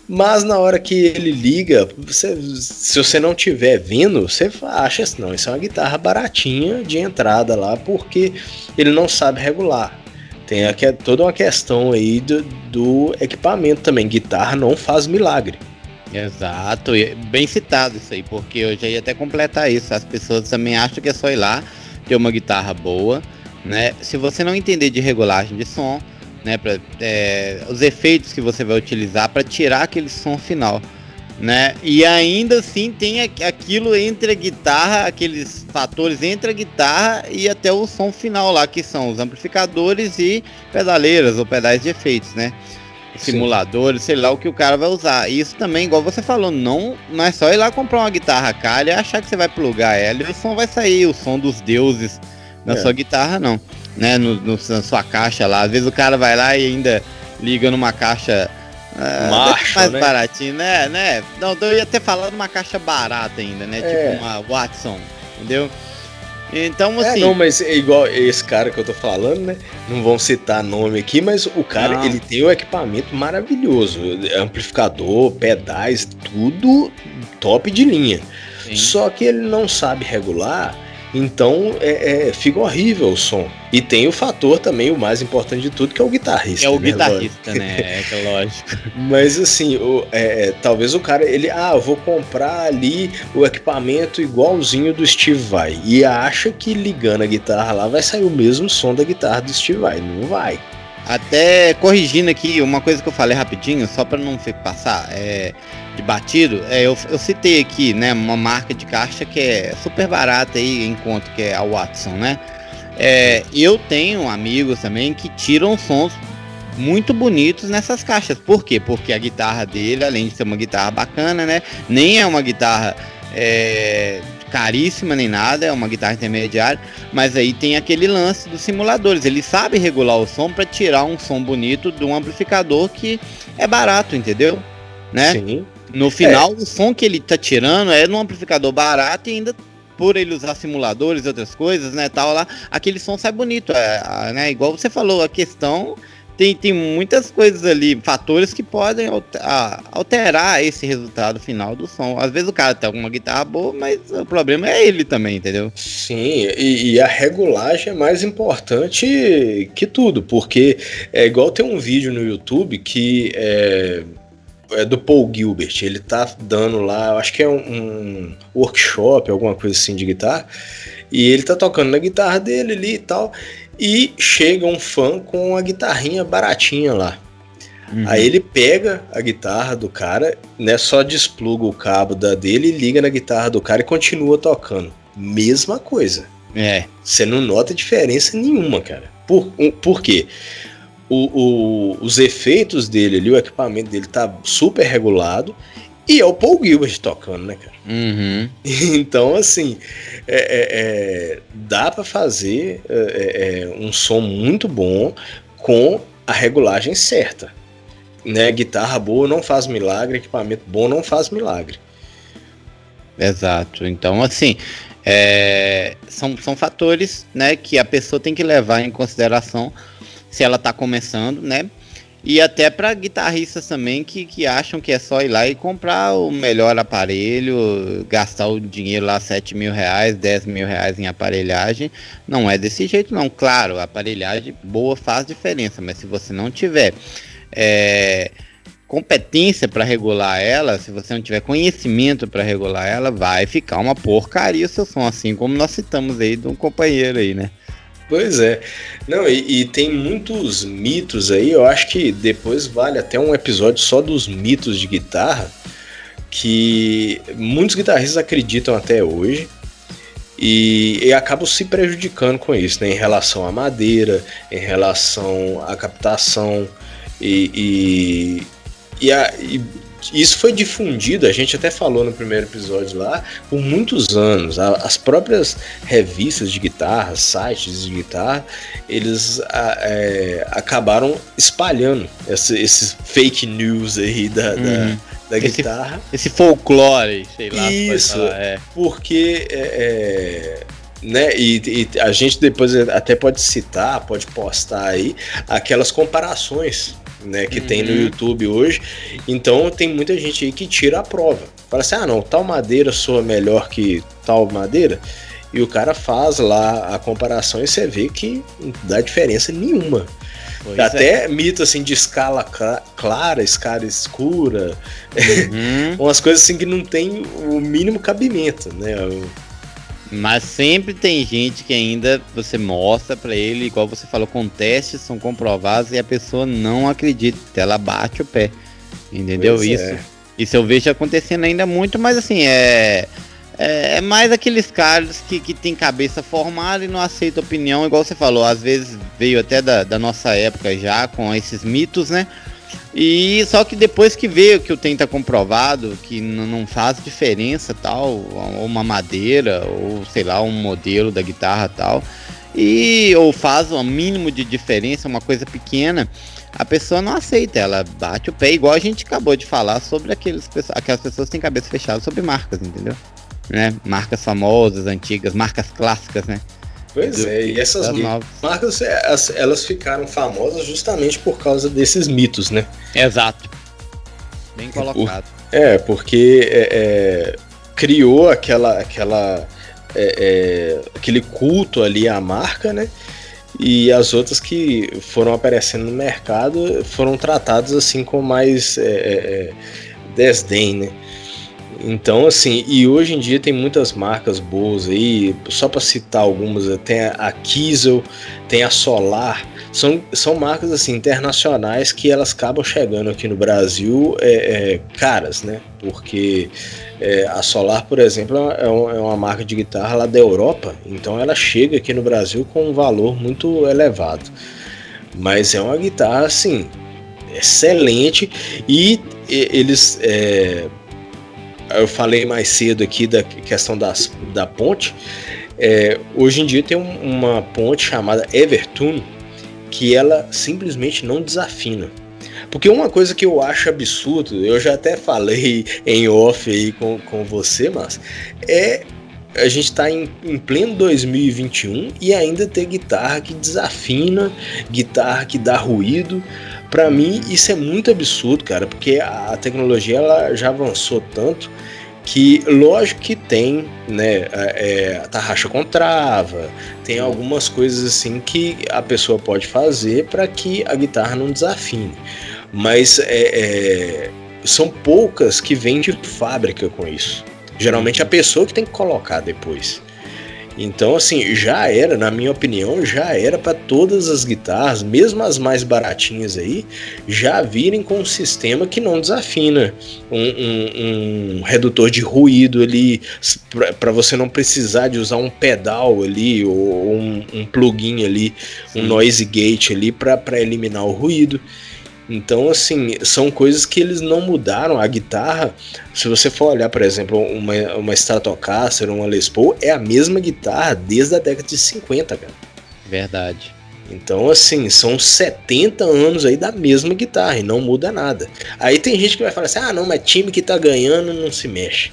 mas na hora que ele liga, você- se você não tiver vendo, você acha assim, não, isso é uma guitarra baratinha de entrada lá, porque ele não sabe regular. Tem aqui toda uma questão aí do, do equipamento também. Guitarra não faz milagre. Exato, bem citado isso aí, porque eu já ia até completar isso. As pessoas também acham que é só ir lá ter uma guitarra boa, né? Se você não entender de regulagem de som, né? Pra, é, os efeitos que você vai utilizar para tirar aquele som final, né? E ainda assim tem aqu- aquilo entre a guitarra, aqueles fatores entre a guitarra e até o som final lá, que são os amplificadores e pedaleiras ou pedais de efeitos, né? simuladores, sei lá o que o cara vai usar. E isso também, igual você falou, não, não é só ir lá comprar uma guitarra calha e achar que você vai plugar ela e o som vai sair, o som dos deuses na É. sua guitarra, não. Né? No, no- na sua caixa lá. Às vezes o cara vai lá e ainda liga numa caixa. ah, Marshall, mais né? baratinho, né? né? Não, eu ia até falar de uma caixa barata ainda, né? É. Tipo uma Watson, entendeu? Então, É, assim. não, mas é igual esse cara que eu tô falando, né? Não vão citar nome aqui, mas o cara, Não. ele tem um equipamento maravilhoso. Amplificador, pedais, tudo top de linha. sim. Só que ele não sabe regular, então é, é- fica horrível o som. E tem o fator também, o mais importante de tudo, que é o guitarrista. É o né, guitarrista, né? É que é lógico. [laughs] mas assim, o- é, é, talvez o cara, ele, ah, eu vou comprar ali o equipamento igualzinho do Steve Vai. E acha que ligando a guitarra lá vai sair o mesmo som da guitarra do Steve Vai. Não vai. Até corrigindo aqui uma coisa que eu falei rapidinho, só para não passar é, de batido, é, eu, eu citei aqui, né, uma marca de caixa que é super barata aí conta, que é a Watson, né? É, eu tenho amigos também que tiram sons muito bonitos nessas caixas. Por quê? Porque a guitarra dele, além de ser uma guitarra bacana, né, nem é uma guitarra é, caríssima nem nada, é uma guitarra intermediária, mas aí tem aquele lance dos simuladores. Ele sabe regular o som para tirar um som bonito de um amplificador que é barato, entendeu? Né? Sim. No final, o som que ele tá tirando é num amplificador barato e ainda por ele usar simuladores e outras coisas, né, tal lá, aquele som sai bonito, é, a- né? Igual você falou, a questão tem, tem muitas coisas ali, fatores que podem alterar esse resultado final do som. Às vezes o cara tem alguma guitarra boa, mas o problema é ele também, entendeu? Sim, e, e a regulagem é mais importante que tudo, porque é igual tem um vídeo no YouTube que é, é do Paul Gilbert, ele tá dando lá, acho que é um, um workshop, alguma coisa assim de guitarra, e ele tá tocando na guitarra dele ali e tal, e chega um fã com a guitarrinha baratinha lá. Aí ele pega a guitarra do cara, né? Só despluga o cabo da dele liga na guitarra do cara e continua tocando. Mesma coisa. É, Você não nota diferença nenhuma, cara. Por, um, por quê? O, o- os efeitos dele ali, o equipamento dele tá super regulado. E é o Paul Gilbert tocando, né, cara? uhum. [laughs] Então, assim, é- é- é, dá pra fazer é, é, é, um som muito bom com a regulagem certa. Né? Guitarra boa não faz milagre, equipamento bom não faz milagre. Exato. Então, assim, É, são, são fatores né, que a pessoa tem que levar em consideração se ela está começando, né? E até para guitarristas também que, que acham que é só ir lá e comprar o melhor aparelho, gastar o dinheiro lá, 7 mil reais, 10 mil reais em aparelhagem. Não é desse jeito, não. Claro, aparelhagem boa faz diferença, mas se você não tiver é, competência para regular ela, se você não tiver conhecimento para regular ela, vai ficar uma porcaria o seu som, assim como nós citamos aí de um companheiro aí, né? Pois é. Não, e, e, tem muitos mitos aí, eu acho que depois vale até um episódio só dos mitos de guitarra, que muitos guitarristas acreditam até hoje. E, e acabam se prejudicando com isso, né? Em relação à madeira, em relação à captação e, e, e, a, e isso foi difundido, a gente até falou no primeiro episódio lá, por muitos anos. As próprias revistas de guitarra, sites de guitarra, eles é, acabaram espalhando esse, esses fake news aí da, da, uhum. da esse, guitarra. Esse folclore, sei lá. Isso, falar, é. porque é, é né? E, e, a gente depois até pode citar, pode postar aí aquelas comparações né, que uhum. tem no uhum. YouTube hoje. Então tem muita gente aí que tira a prova. Fala assim: ah, não, tal madeira soa melhor que tal madeira. E o cara faz lá a comparação e você vê que não dá diferença nenhuma. Pois Até é. mito assim de escala clara, escala escura, uhum. [laughs] umas coisas assim que não tem o mínimo cabimento, né? Mas sempre tem gente que ainda você mostra para ele, igual você falou, com testes são comprovados e a pessoa não acredita, ela bate o pé. Entendeu? Pois isso, é. isso eu vejo acontecendo ainda muito, mas assim, é. É, é mais aqueles caras que, que tem cabeça formada e não aceita opinião, igual você falou, às vezes veio até da, da nossa época já com esses mitos, né? E só que depois que veio que o tem tá comprovado, que não faz diferença tal, uma madeira, ou sei lá, um modelo da guitarra tal, e ou faz um mínimo de diferença, uma coisa pequena, a pessoa não aceita, ela bate o pé, igual a gente acabou de falar sobre aqueles, aquelas pessoas que têm cabeça fechada sobre marcas, entendeu? Né? Marcas famosas, antigas, marcas clássicas, né? Pois é, e essas marcas é, elas ficaram famosas justamente por causa desses mitos, né? Exato. Bem colocado. é, porque é, é, criou aquela, aquela, é, é, aquele culto ali à marca, né? E as outras que foram aparecendo no mercado foram tratadas assim com mais é, desdém, né? Então, assim, e hoje em dia tem muitas marcas boas aí, só para citar algumas, tem a Kiesel, tem a Solar, são, são marcas assim internacionais que elas acabam chegando aqui no Brasil é, é caras, né? Porque é, a Solar, por exemplo, é, é, é uma marca de guitarra lá da Europa, então ela chega aqui no Brasil com um valor muito elevado. Mas é uma guitarra assim excelente e eles é, eu falei mais cedo aqui da questão das, da ponte. É, hoje em dia tem um, uma ponte chamada Evertune que ela simplesmente não desafina. Porque uma coisa que eu acho absurdo, eu já até falei [laughs] em off aí com, com você, mas é a gente está em, em, pleno 2021 e ainda ter guitarra que desafina, guitarra que dá ruído. Para mim isso é muito absurdo, cara, porque a tecnologia ela já avançou tanto que lógico que tem, né, é, a tarraxa com trava, tem algumas coisas assim que a pessoa pode fazer para que a guitarra não desafine, mas é, é, são poucas que vêm de fábrica com isso. Geralmente a pessoa que tem que colocar depois. Então, assim, já era, na minha opinião, já era para todas as guitarras, mesmo as mais baratinhas aí, já virem com um sistema que não desafina. Um, um, um redutor de ruído ali, para você não precisar de usar um pedal ali, ou um, um plugin ali, Sim. um noise gate ali, para eliminar o ruído. Então, assim, são coisas que eles não mudaram. A guitarra, se você for olhar, por exemplo, uma, uma Stratocaster, uma Les Paul, é a mesma guitarra desde a década de 50, cara. Verdade. Então, assim, são 70 anos aí da mesma guitarra e não muda nada. Aí tem gente que vai falar assim: ah, não, mas time que tá ganhando não se mexe.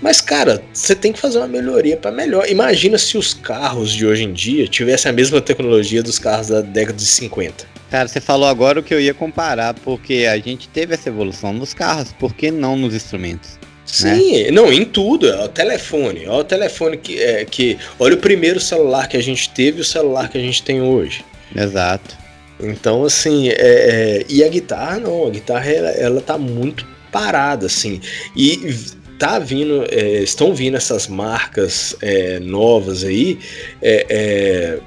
Mas, cara, você tem que fazer uma melhoria para melhor. Imagina se os carros de hoje em dia tivessem a mesma tecnologia dos carros da década de 50. Cara, você falou agora o que eu ia comparar, porque a gente teve essa evolução nos carros, por que não nos instrumentos? Sim, né? não, em tudo. É o telefone. Olha o telefone que, é, que. Olha o primeiro celular que a gente teve e o celular que a gente tem hoje. Exato. Então, assim, é, é, e a guitarra não, a guitarra ela, ela tá muito parada, assim. E tá vindo, é, estão vindo essas marcas é, novas aí é, é,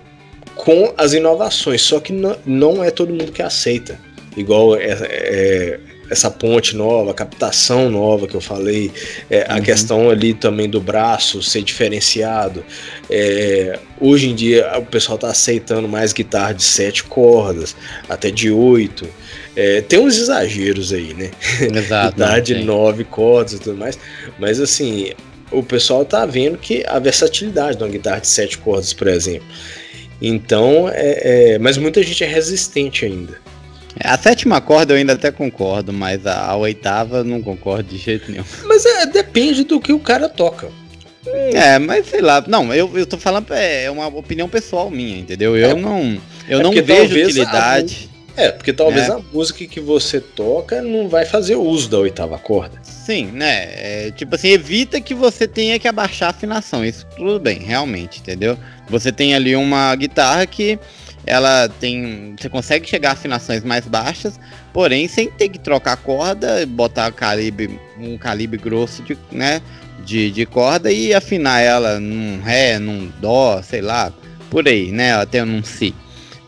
com as inovações, só que não, não é todo mundo que aceita. Igual é, é, essa ponte nova, captação nova que eu falei, é, uhum. a questão ali também do braço ser diferenciado. É, hoje em dia o pessoal está aceitando mais guitarra de sete cordas, até de oito. É, tem uns exageros aí, né? [laughs] Exato. guitarra de nove cordas e tudo mais. Mas assim, o pessoal tá vendo que a versatilidade de uma guitarra de sete cordas, por exemplo. Então, é, é, mas muita gente é resistente ainda. A sétima corda eu ainda até concordo, mas a, a oitava não concordo de jeito nenhum. Mas é, depende do que o cara toca. É, mas sei lá. Não, eu, eu tô falando, é, é uma opinião pessoal minha, entendeu? Eu é, não, eu é não vejo utilidade. É, porque talvez é. a música que você toca não vai fazer uso da oitava corda. Sim, né? É, tipo assim, evita que você tenha que abaixar a afinação. Isso tudo bem, realmente, entendeu? Você tem ali uma guitarra que ela tem. Você consegue chegar a afinações mais baixas, porém sem ter que trocar corda, botar calibre, um calibre grosso de, né, de, de corda e afinar ela num Ré, num Dó, sei lá, por aí, né? Até num Si.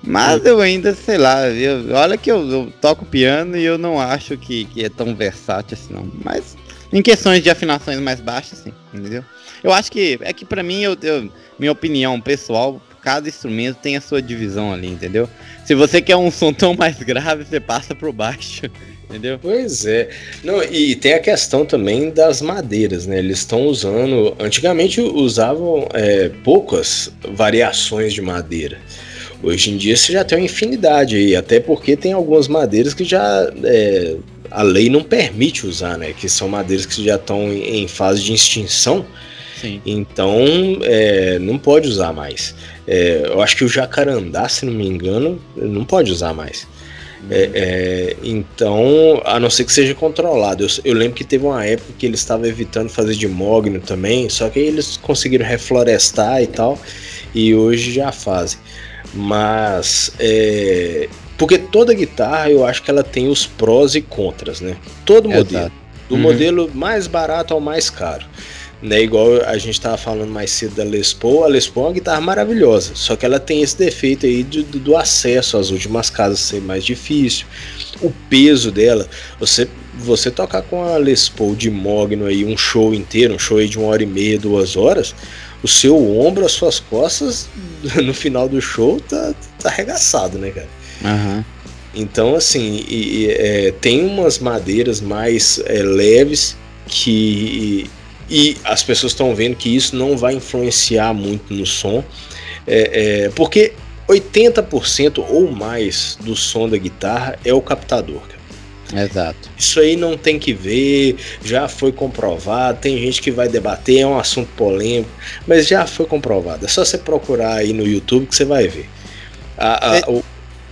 Mas eu ainda, sei lá, eu, olha que eu, eu, toco piano e eu não acho que, que é tão versátil assim, não. Mas em questões de afinações mais baixas, sim, entendeu? Eu acho que é que para mim, eu, eu, minha opinião pessoal, cada instrumento tem a sua divisão ali, entendeu? Se você quer um som tão mais grave, você passa pro baixo, [laughs] entendeu? Pois é. Não, e tem a questão também das madeiras, né? Eles estão usando. Antigamente usavam é, poucas variações de madeira. Hoje em dia você já tem uma infinidade aí, até porque tem algumas madeiras que já é, a lei não permite usar, né? Que são madeiras que já estão em fase de extinção. Sim. Então é, não pode usar mais. É, eu acho que o jacarandá, se não me engano, não pode usar mais. É, é, então, a não ser que seja controlado. Eu, eu, lembro que teve uma época que eles estavam evitando fazer de mogno também, só que aí eles conseguiram reflorestar e tal, e hoje já fazem. Mas, é, porque toda guitarra eu acho que ela tem os prós e contras, né? Todo modelo. Exato. Do uhum. modelo mais barato ao mais caro né? Igual a gente estava falando mais cedo da Les Paul, a Les Paul é uma guitarra maravilhosa, só que ela tem esse defeito aí do, do acesso às últimas casas ser mais difícil, o peso dela, você você tocar com a Les Paul de Mogno aí um show inteiro, um show aí de uma hora e meia, duas horas, o seu ombro, as suas costas [laughs] no final do show tá, tá arregaçado, né, cara? Uhum. Então, assim, e, e, é, tem umas madeiras mais é, leves que e as pessoas estão vendo que isso não vai influenciar muito no som, é, é, porque 80% ou mais do som da guitarra é o captador. Cara. Exato. Isso aí não tem que ver, já foi comprovado. Tem gente que vai debater, é um assunto polêmico, mas já foi comprovado. É só você procurar aí no YouTube que você vai ver. A, a, é. o,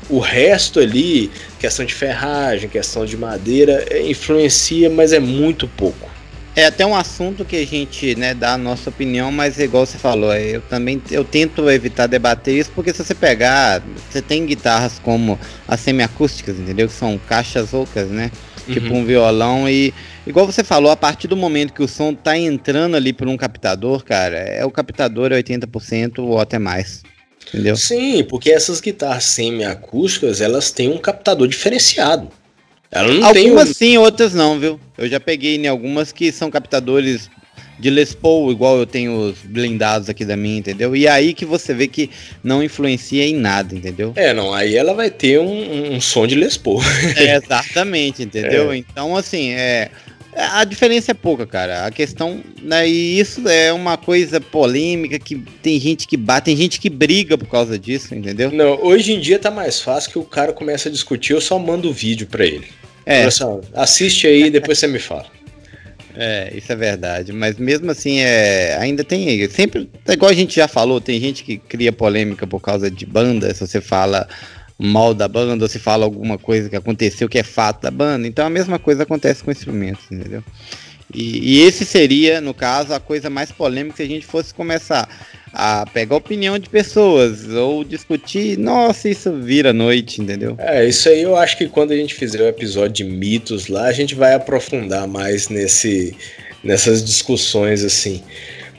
o resto ali, questão de ferragem, questão de madeira, é, influencia, mas é muito pouco. É até um assunto que a gente, né, dá a nossa opinião, mas igual você falou, é, eu também eu tento evitar debater isso, porque se você pegar, você tem guitarras como as semiacústicas, entendeu? Que são caixas ocas, né? Tipo uhum. Tipo um violão e igual você falou, a partir do momento que o som tá entrando ali por um captador, cara, é o captador é 80% ou até mais. Entendeu? Sim, porque essas guitarras semiacústicas, elas têm um captador diferenciado. Ela não algumas tem um... sim, outras não, viu? Eu já peguei em algumas que são captadores de Les Paul, igual eu tenho os blindados aqui da minha, entendeu? E aí que você vê que não influencia em nada, entendeu? É, não, aí ela vai ter um, um som de Les Paul. é, exatamente, entendeu? [laughs] É. Então, assim, é. A diferença é pouca, cara. A questão, né, e isso é uma coisa polêmica que tem gente que bate, tem gente que briga por causa disso, entendeu? Não, hoje em dia tá mais fácil que o cara começa a discutir, eu só mando o vídeo para ele. É. Assiste aí e depois você me fala. É, isso é verdade. Mas mesmo assim, é, ainda tem. Sempre. É igual a gente já falou, tem gente que cria polêmica por causa de banda. Se você fala mal da banda, ou se fala alguma coisa que aconteceu que é fato da banda. Então a mesma coisa acontece com instrumentos, entendeu? E, e, esse seria, no caso, a coisa mais polêmica se a gente fosse começar a pegar a opinião de pessoas ou discutir, nossa, isso vira noite, entendeu? É, isso aí eu acho que quando a gente fizer o episódio de mitos lá, a gente vai aprofundar mais nesse, nessas discussões assim.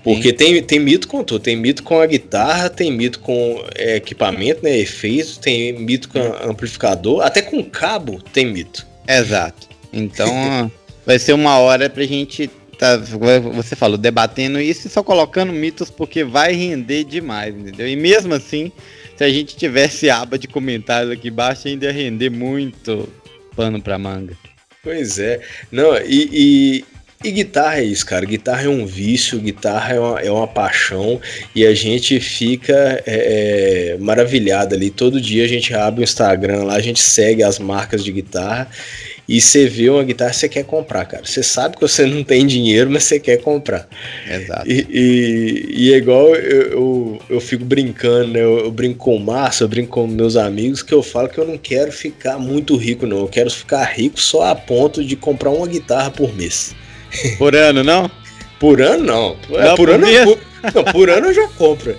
Porque tem, tem mito com tudo, tem mito com a guitarra, tem mito com é, equipamento, né, efeito, tem mito com amplificador, até com cabo tem mito. Exato. Então [laughs] vai ser uma hora pra gente tá, você falou, debatendo isso e só colocando mitos porque vai render demais, entendeu? E mesmo assim, se a gente tivesse aba de comentários aqui embaixo, ainda ia render muito pano pra manga. Pois é. Não, e, e, e guitarra é isso, cara. Guitarra é um vício, guitarra é uma, é uma paixão e a gente fica é, é, maravilhado ali. Todo dia a gente abre o Instagram lá, a gente segue as marcas de guitarra e você vê uma guitarra você quer comprar, cara. Você sabe que você não tem dinheiro, mas você quer comprar. Exato. E, e, e é igual eu, eu, eu, fico brincando, né? Eu, eu brinco com o Márcio, eu brinco com meus amigos, que eu falo que eu não quero ficar muito rico, não. Eu quero ficar rico só a ponto de comprar uma guitarra por mês. [laughs] Por ano, não? Por ano, não. É, não por, por, ano, por, não, por ano eu já compro.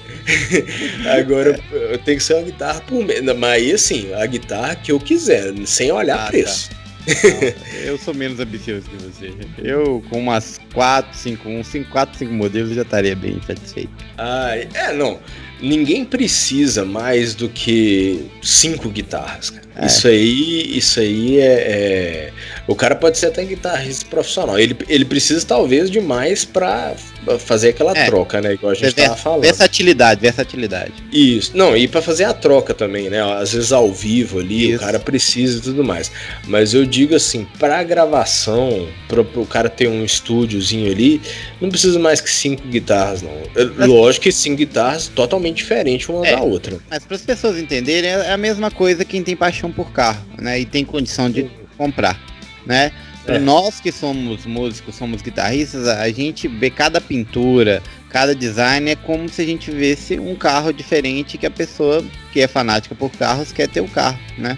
[laughs] Agora eu tenho que ser uma guitarra por mês. Mas aí, assim, a guitarra que eu quiser, sem olhar ah, tá. preço. Tá. [laughs] Eu sou menos ambicioso que você. Eu, com umas 4, 5, 1, 5, 4, 5 modelos, já estaria bem satisfeito. Ah, é, não. Ninguém precisa mais do que cinco guitarras, cara. É. Isso aí, isso aí é, é, O cara pode ser até guitarrista profissional. Ele, ele precisa, talvez, de mais para fazer aquela é. troca, né? Igual a gente tava falando. Versatilidade, versatilidade. Isso. Não, e para fazer a troca também, né? Às vezes ao vivo ali, Isso. o cara precisa e tudo mais. Mas eu digo assim, pra gravação, para o cara ter um estúdiozinho ali, não precisa mais que cinco guitarras, não. Mas... Lógico que cinco guitarras totalmente diferentes uma é, da outra. Mas para as pessoas entenderem, é a mesma coisa quem tem paixão paixão por carro, né? E tem condição de comprar, né? É. Nós que somos músicos, somos guitarristas, a gente vê cada pintura, cada design é como se a gente visse um carro diferente que a pessoa que é fanática por carros quer ter o carro, né?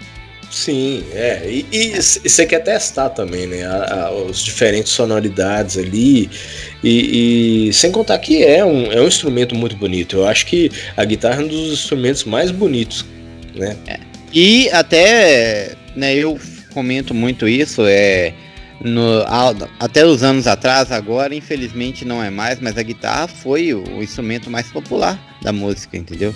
Sim, é. E, e você quer testar também, né? A, a, os diferentes sonoridades ali. E, e, sem contar que é um, é um instrumento muito bonito. Eu acho que a guitarra é um dos instrumentos mais bonitos, né? É. E até, né, eu comento muito isso, é no, até os anos atrás, agora infelizmente não é mais, mas a guitarra foi o, o instrumento mais popular da música, entendeu?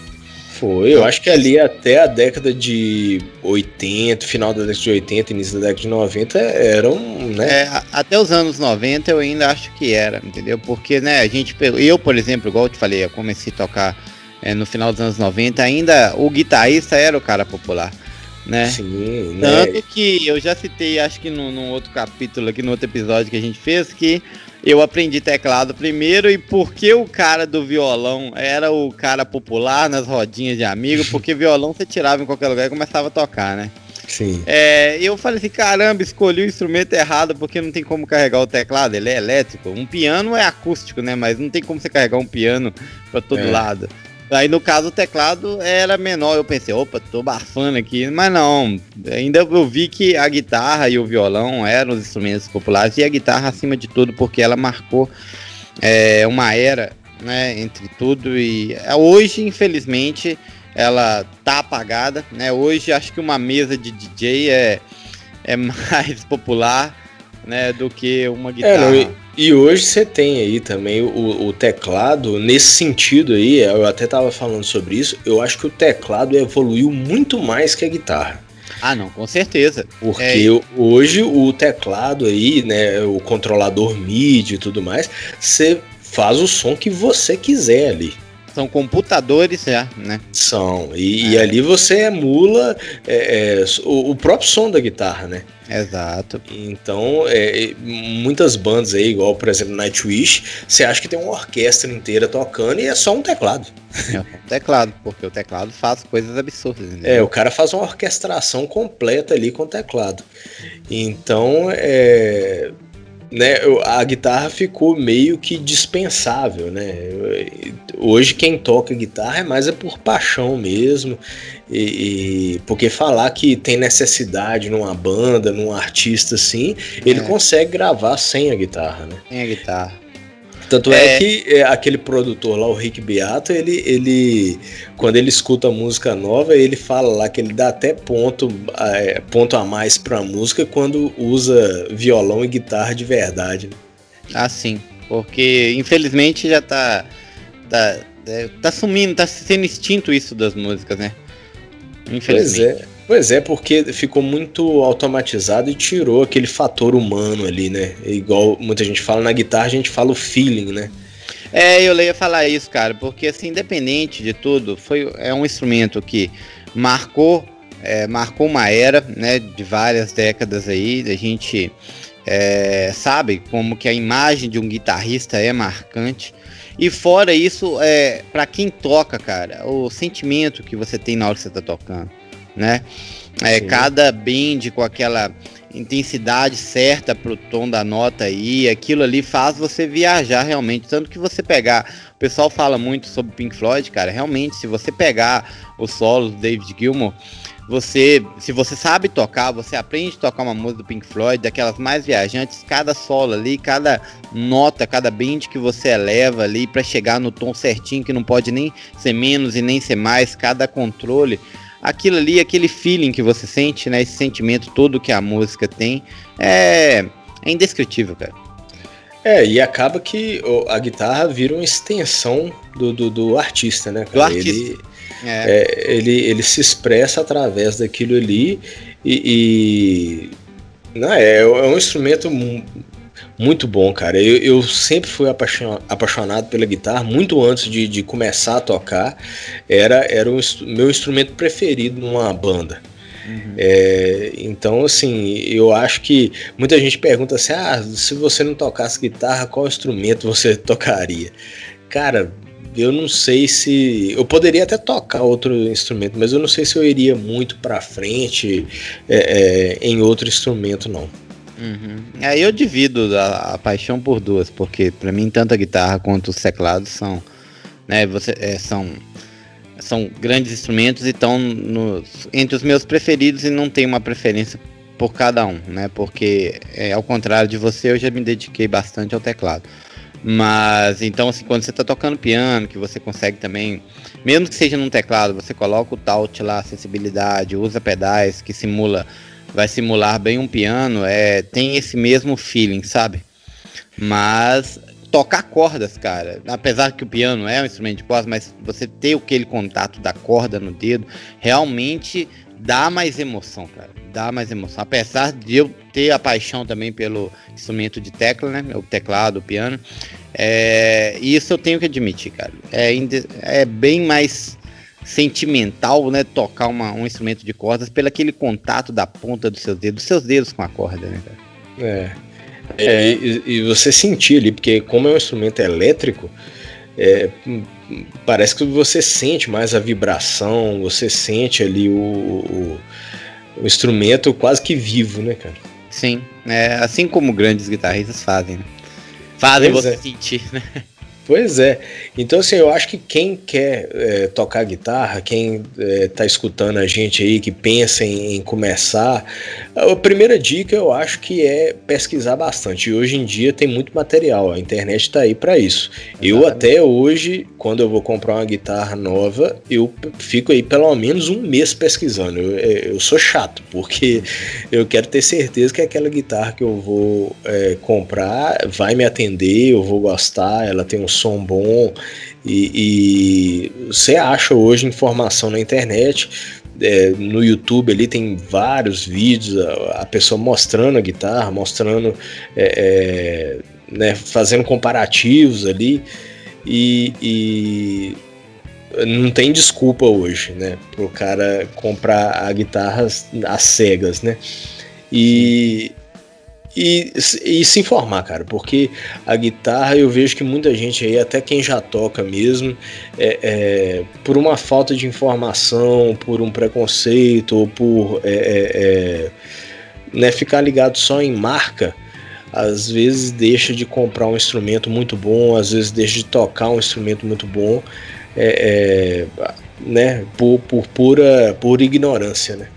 Foi, eu acho que ali até a década de 80, final da década de 80, início da década de 90, eram, né? É, até os anos 90 eu ainda acho que era, entendeu? Porque, né, a gente, eu, por exemplo, igual eu te falei, eu comecei a tocar é, no final dos anos 90, ainda o guitarrista era o cara popular. Né? Sim, né? Tanto que eu já citei, acho que no, no outro capítulo aqui, no outro episódio que a gente fez, que eu aprendi teclado primeiro e porque o cara do violão era o cara popular nas rodinhas de amigo, [laughs] porque violão você tirava em qualquer lugar e começava a tocar, né? Sim. É, eu falei assim, caramba, escolhi o instrumento errado porque não tem como carregar o teclado, ele é elétrico. Um piano é acústico, né? Mas não tem como você carregar um piano para todo é. lado. Aí no caso o teclado era menor, eu pensei, opa, tô bafando aqui, mas não, ainda eu vi que a guitarra e o violão eram os instrumentos populares e a guitarra acima de tudo, porque ela marcou é, uma era, né, entre tudo. E é, hoje, infelizmente, ela tá apagada, né, hoje acho que uma mesa de DJ é, é [laughs] mais popular, né, do que uma guitarra. É, e hoje você tem aí também o, o, teclado, nesse sentido aí, eu até tava falando sobre isso, eu acho que o teclado evoluiu muito mais que a guitarra. Ah, não, com certeza. Porque é... hoje o teclado aí, né, o controlador MIDI e tudo mais, você faz o som que você quiser ali. São computadores já, né? São. E, é. e ali você emula é, é, o, o, próprio som da guitarra, né? Exato. Então, é, muitas bandas aí, igual por exemplo Nightwish, você acha que tem uma orquestra inteira tocando e é só um teclado. É um teclado, porque o teclado faz coisas absurdas. Entendeu? É, o cara faz uma orquestração completa ali com o teclado. Então, é né, a guitarra ficou meio que dispensável, né? Hoje quem toca guitarra é mais é por paixão mesmo, e, e porque falar que tem necessidade numa banda, num artista assim, ele é. consegue gravar sem a guitarra, né? Sem a guitarra. Tanto é, é que é, aquele produtor lá, o Rick Beato, ele, ele quando ele escuta música nova, ele fala lá que ele dá até ponto, é, ponto a mais pra música quando usa violão e guitarra de verdade. Né? Ah, sim. Porque infelizmente já tá, tá, é, tá sumindo, tá sendo extinto isso das músicas, né? Infelizmente. Pois é. Pois é, porque ficou muito automatizado e tirou aquele fator humano ali, né? Igual muita gente fala na guitarra, a gente fala o feeling, né? É, eu ia falar isso, cara, porque assim, independente de tudo, foi é um instrumento que marcou, é, marcou uma era, né, de várias décadas aí. A gente é, sabe como que a imagem de um guitarrista é marcante. E fora isso, é, para quem toca, cara, o sentimento que você tem na hora que você tá tocando né? É, cada bend com aquela intensidade certa pro tom da nota aí, aquilo ali faz você viajar realmente. Tanto que você pegar, o pessoal fala muito sobre Pink Floyd, cara, realmente, se você pegar o solo do David Gilmour, você, se você sabe tocar, você aprende a tocar uma música do Pink Floyd, daquelas mais viajantes, cada solo ali, cada nota, cada bend que você eleva ali para chegar no tom certinho, que não pode nem ser menos e nem ser mais, cada controle aquilo ali, aquele feeling que você sente, né? Esse sentimento todo que a música tem é, é indescritível, cara. É, e acaba que a guitarra vira uma extensão do, do, do artista, né? Do artista. Ele, é. É, ele, ele se expressa através daquilo ali e, e não, é, é um instrumento muito bom, cara. Eu, eu sempre fui apaixonado pela guitarra, muito antes de, de começar a tocar. Era, era o meu instrumento preferido numa banda. Uhum. É, então, assim, eu acho que muita gente pergunta assim: ah, se você não tocasse guitarra, qual instrumento você [laughs] tocaria? Cara, eu não sei se. Eu poderia até tocar outro instrumento, mas eu não sei se eu iria muito pra frente é, é, em outro instrumento, não. Uhum. Aí eu divido a, a, paixão por duas, porque para mim tanto a guitarra quanto os teclados são, né, você, é, são, são grandes instrumentos e estão entre os meus preferidos e não tenho uma preferência por cada um, né? Porque é, ao contrário de você, eu já me dediquei bastante ao teclado. Mas então assim, quando você está tocando piano, que você consegue também, mesmo que seja num teclado, você coloca o touch lá, acessibilidade, usa pedais que simula vai simular bem um piano, é, tem esse mesmo feeling, sabe? Mas tocar cordas, cara, apesar que o piano é um instrumento de cordas, mas você ter aquele contato da corda no dedo, realmente dá mais emoção, cara. Dá mais emoção. Apesar de eu ter a paixão também pelo instrumento de tecla, né? O teclado, o piano. É, isso eu tenho que admitir, cara. É, é bem mais sentimental, né? Tocar uma, um instrumento de cordas pelo aquele contato da ponta dos seus dedos, dos seus dedos com a corda, né, cara? É. é e, e, você sentir ali, porque como é um instrumento elétrico, é, parece que você sente mais a vibração, você sente ali o, o, o instrumento quase que vivo, né, cara? Sim, é, assim como grandes guitarristas fazem, né? Fazem pois você é. sentir, né? Pois é. Então, assim, eu acho que quem quer é, tocar guitarra, quem está é, escutando a gente aí, que pensa em, em, começar, a primeira dica eu acho que é pesquisar bastante. E hoje em dia tem muito material, a internet está aí para isso. Exatamente. Eu até hoje, quando eu vou comprar uma guitarra nova, eu fico aí pelo menos um mês pesquisando. Eu, é, eu sou chato, porque [laughs] eu quero ter certeza que aquela guitarra que eu vou é, comprar vai me atender, eu vou gostar, ela tem um som bom e, você acha hoje informação na internet. É, no YouTube ali tem vários vídeos, a, a pessoa mostrando a guitarra, mostrando, é, é, né, fazendo comparativos ali e, e, não tem desculpa hoje, né, pro cara comprar a guitarra às cegas, né? E, e, e, se informar, cara, porque a guitarra eu vejo que muita gente aí, até quem já toca mesmo, é, é por uma falta de informação, por um preconceito, ou por é, é, é, né, ficar ligado só em marca, às vezes deixa de comprar um instrumento muito bom, às vezes deixa de tocar um instrumento muito bom, é, é, né, por, por pura por ignorância, né?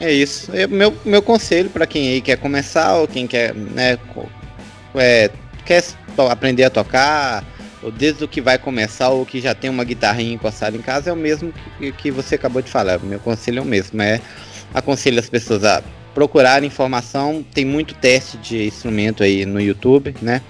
É isso. Eu, meu, meu conselho para quem aí quer começar ou quem quer, né, é, quer aprender a tocar, ou desde o que vai começar ou que já tem uma guitarrinha encostada em casa, é o mesmo que, que você acabou de falar. Meu conselho é o mesmo. É aconselho as pessoas a procurar informação. Tem muito teste de instrumento aí no YouTube, né?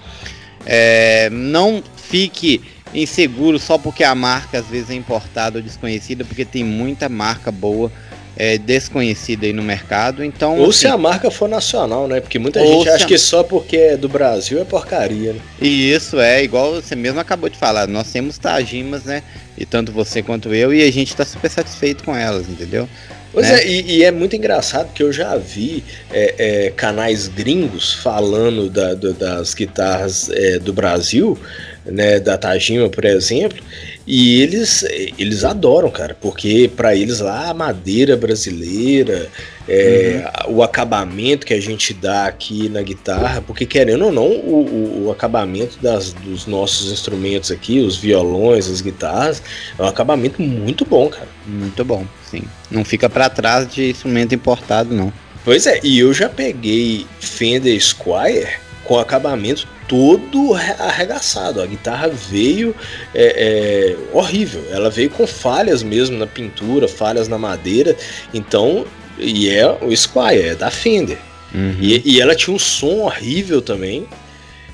É, não fique inseguro só porque a marca às vezes é importada ou desconhecida, porque tem muita marca boa é, desconhecida aí no mercado. Então, ou assim, se a marca for nacional, né? Porque muita gente acha a... que só porque é do Brasil é porcaria. Né? E isso é igual você mesmo acabou de falar. Nós temos Tajimas, né? E tanto você quanto eu, e a gente está super satisfeito com elas, entendeu? Pois né? é, e, e, é muito engraçado que eu já vi é, é, canais gringos falando da, do, das guitarras é, do Brasil, né, da Tajima, por exemplo, e eles, eles adoram, cara, porque para eles lá a madeira brasileira, é, uhum. o acabamento que a gente dá aqui na guitarra, porque querendo ou não, o, o, acabamento das, dos nossos instrumentos aqui, os violões, as guitarras, é um acabamento muito bom, cara. Muito bom, sim. Não fica para trás de instrumento importado, não. Pois é, e eu já peguei Fender Squire com acabamento todo arregaçado. A guitarra veio é, é, horrível. Ela veio com falhas mesmo na pintura, falhas na madeira. Então, e é o Squire, é da Fender. Uhum. E, e, ela tinha um som horrível também.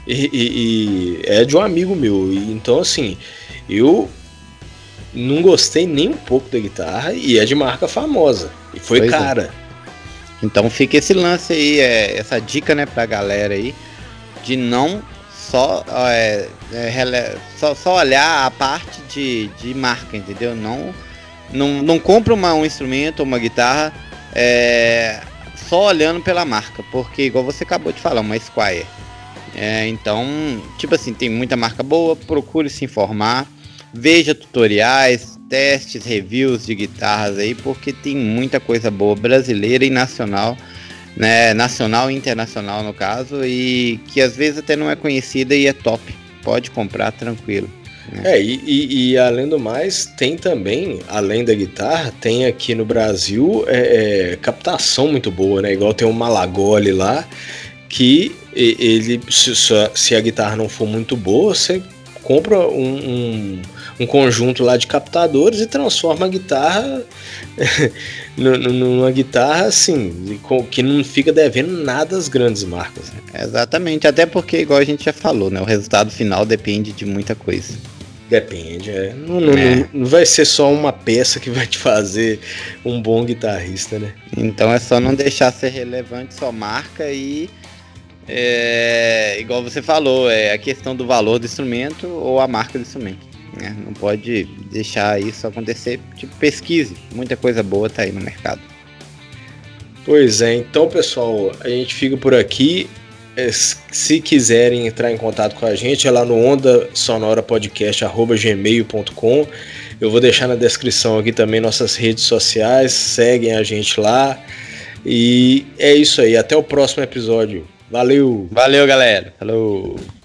E, e, e, é de um amigo meu. então, assim, eu não gostei nem um pouco da guitarra e é de marca famosa. E foi pois é. cara. É. Então fica esse lance aí, é, essa dica, né, pra galera aí de não só, é, é, só, só, olhar a parte de, de marca, entendeu? Não, não, não compra uma, um instrumento ou uma guitarra é, só olhando pela marca, porque igual você acabou de falar, uma Squire. É, então, tipo assim, tem muita marca boa, procure se informar, veja tutoriais, testes, reviews de guitarras aí, porque tem muita coisa boa brasileira e nacional né, nacional e internacional no caso, e que às vezes até não é conhecida e é top. Pode comprar tranquilo. Né? É, e, e, e, além do mais, tem também, além da guitarra, tem aqui no Brasil é, é, captação muito boa, né? Igual tem o Malagoli lá, que ele, se, se a guitarra não for muito boa, você compra um, um, um, conjunto lá de captadores e transforma a guitarra [laughs] numa guitarra assim, que não fica devendo nada às grandes marcas. Né? Exatamente, até porque, igual a gente já falou, né, o resultado final depende de muita coisa. Depende, é. Não, não, é. não, vai ser só uma peça que vai te fazer um bom guitarrista, né? Então é só não deixar ser relevante só marca e é, igual você falou, é a questão do valor do instrumento ou a marca do instrumento. Né? Não pode deixar isso acontecer. Tipo, pesquise. Muita coisa boa tá aí no mercado. Pois é, então pessoal, a gente fica por aqui. É, se quiserem entrar em contato com a gente, é lá no onda sonora podcast gmail.com. Eu vou deixar na descrição aqui também nossas redes sociais. Seguem a gente lá. E é isso aí. Até o próximo episódio. Valeu! Valeu, galera! Falou!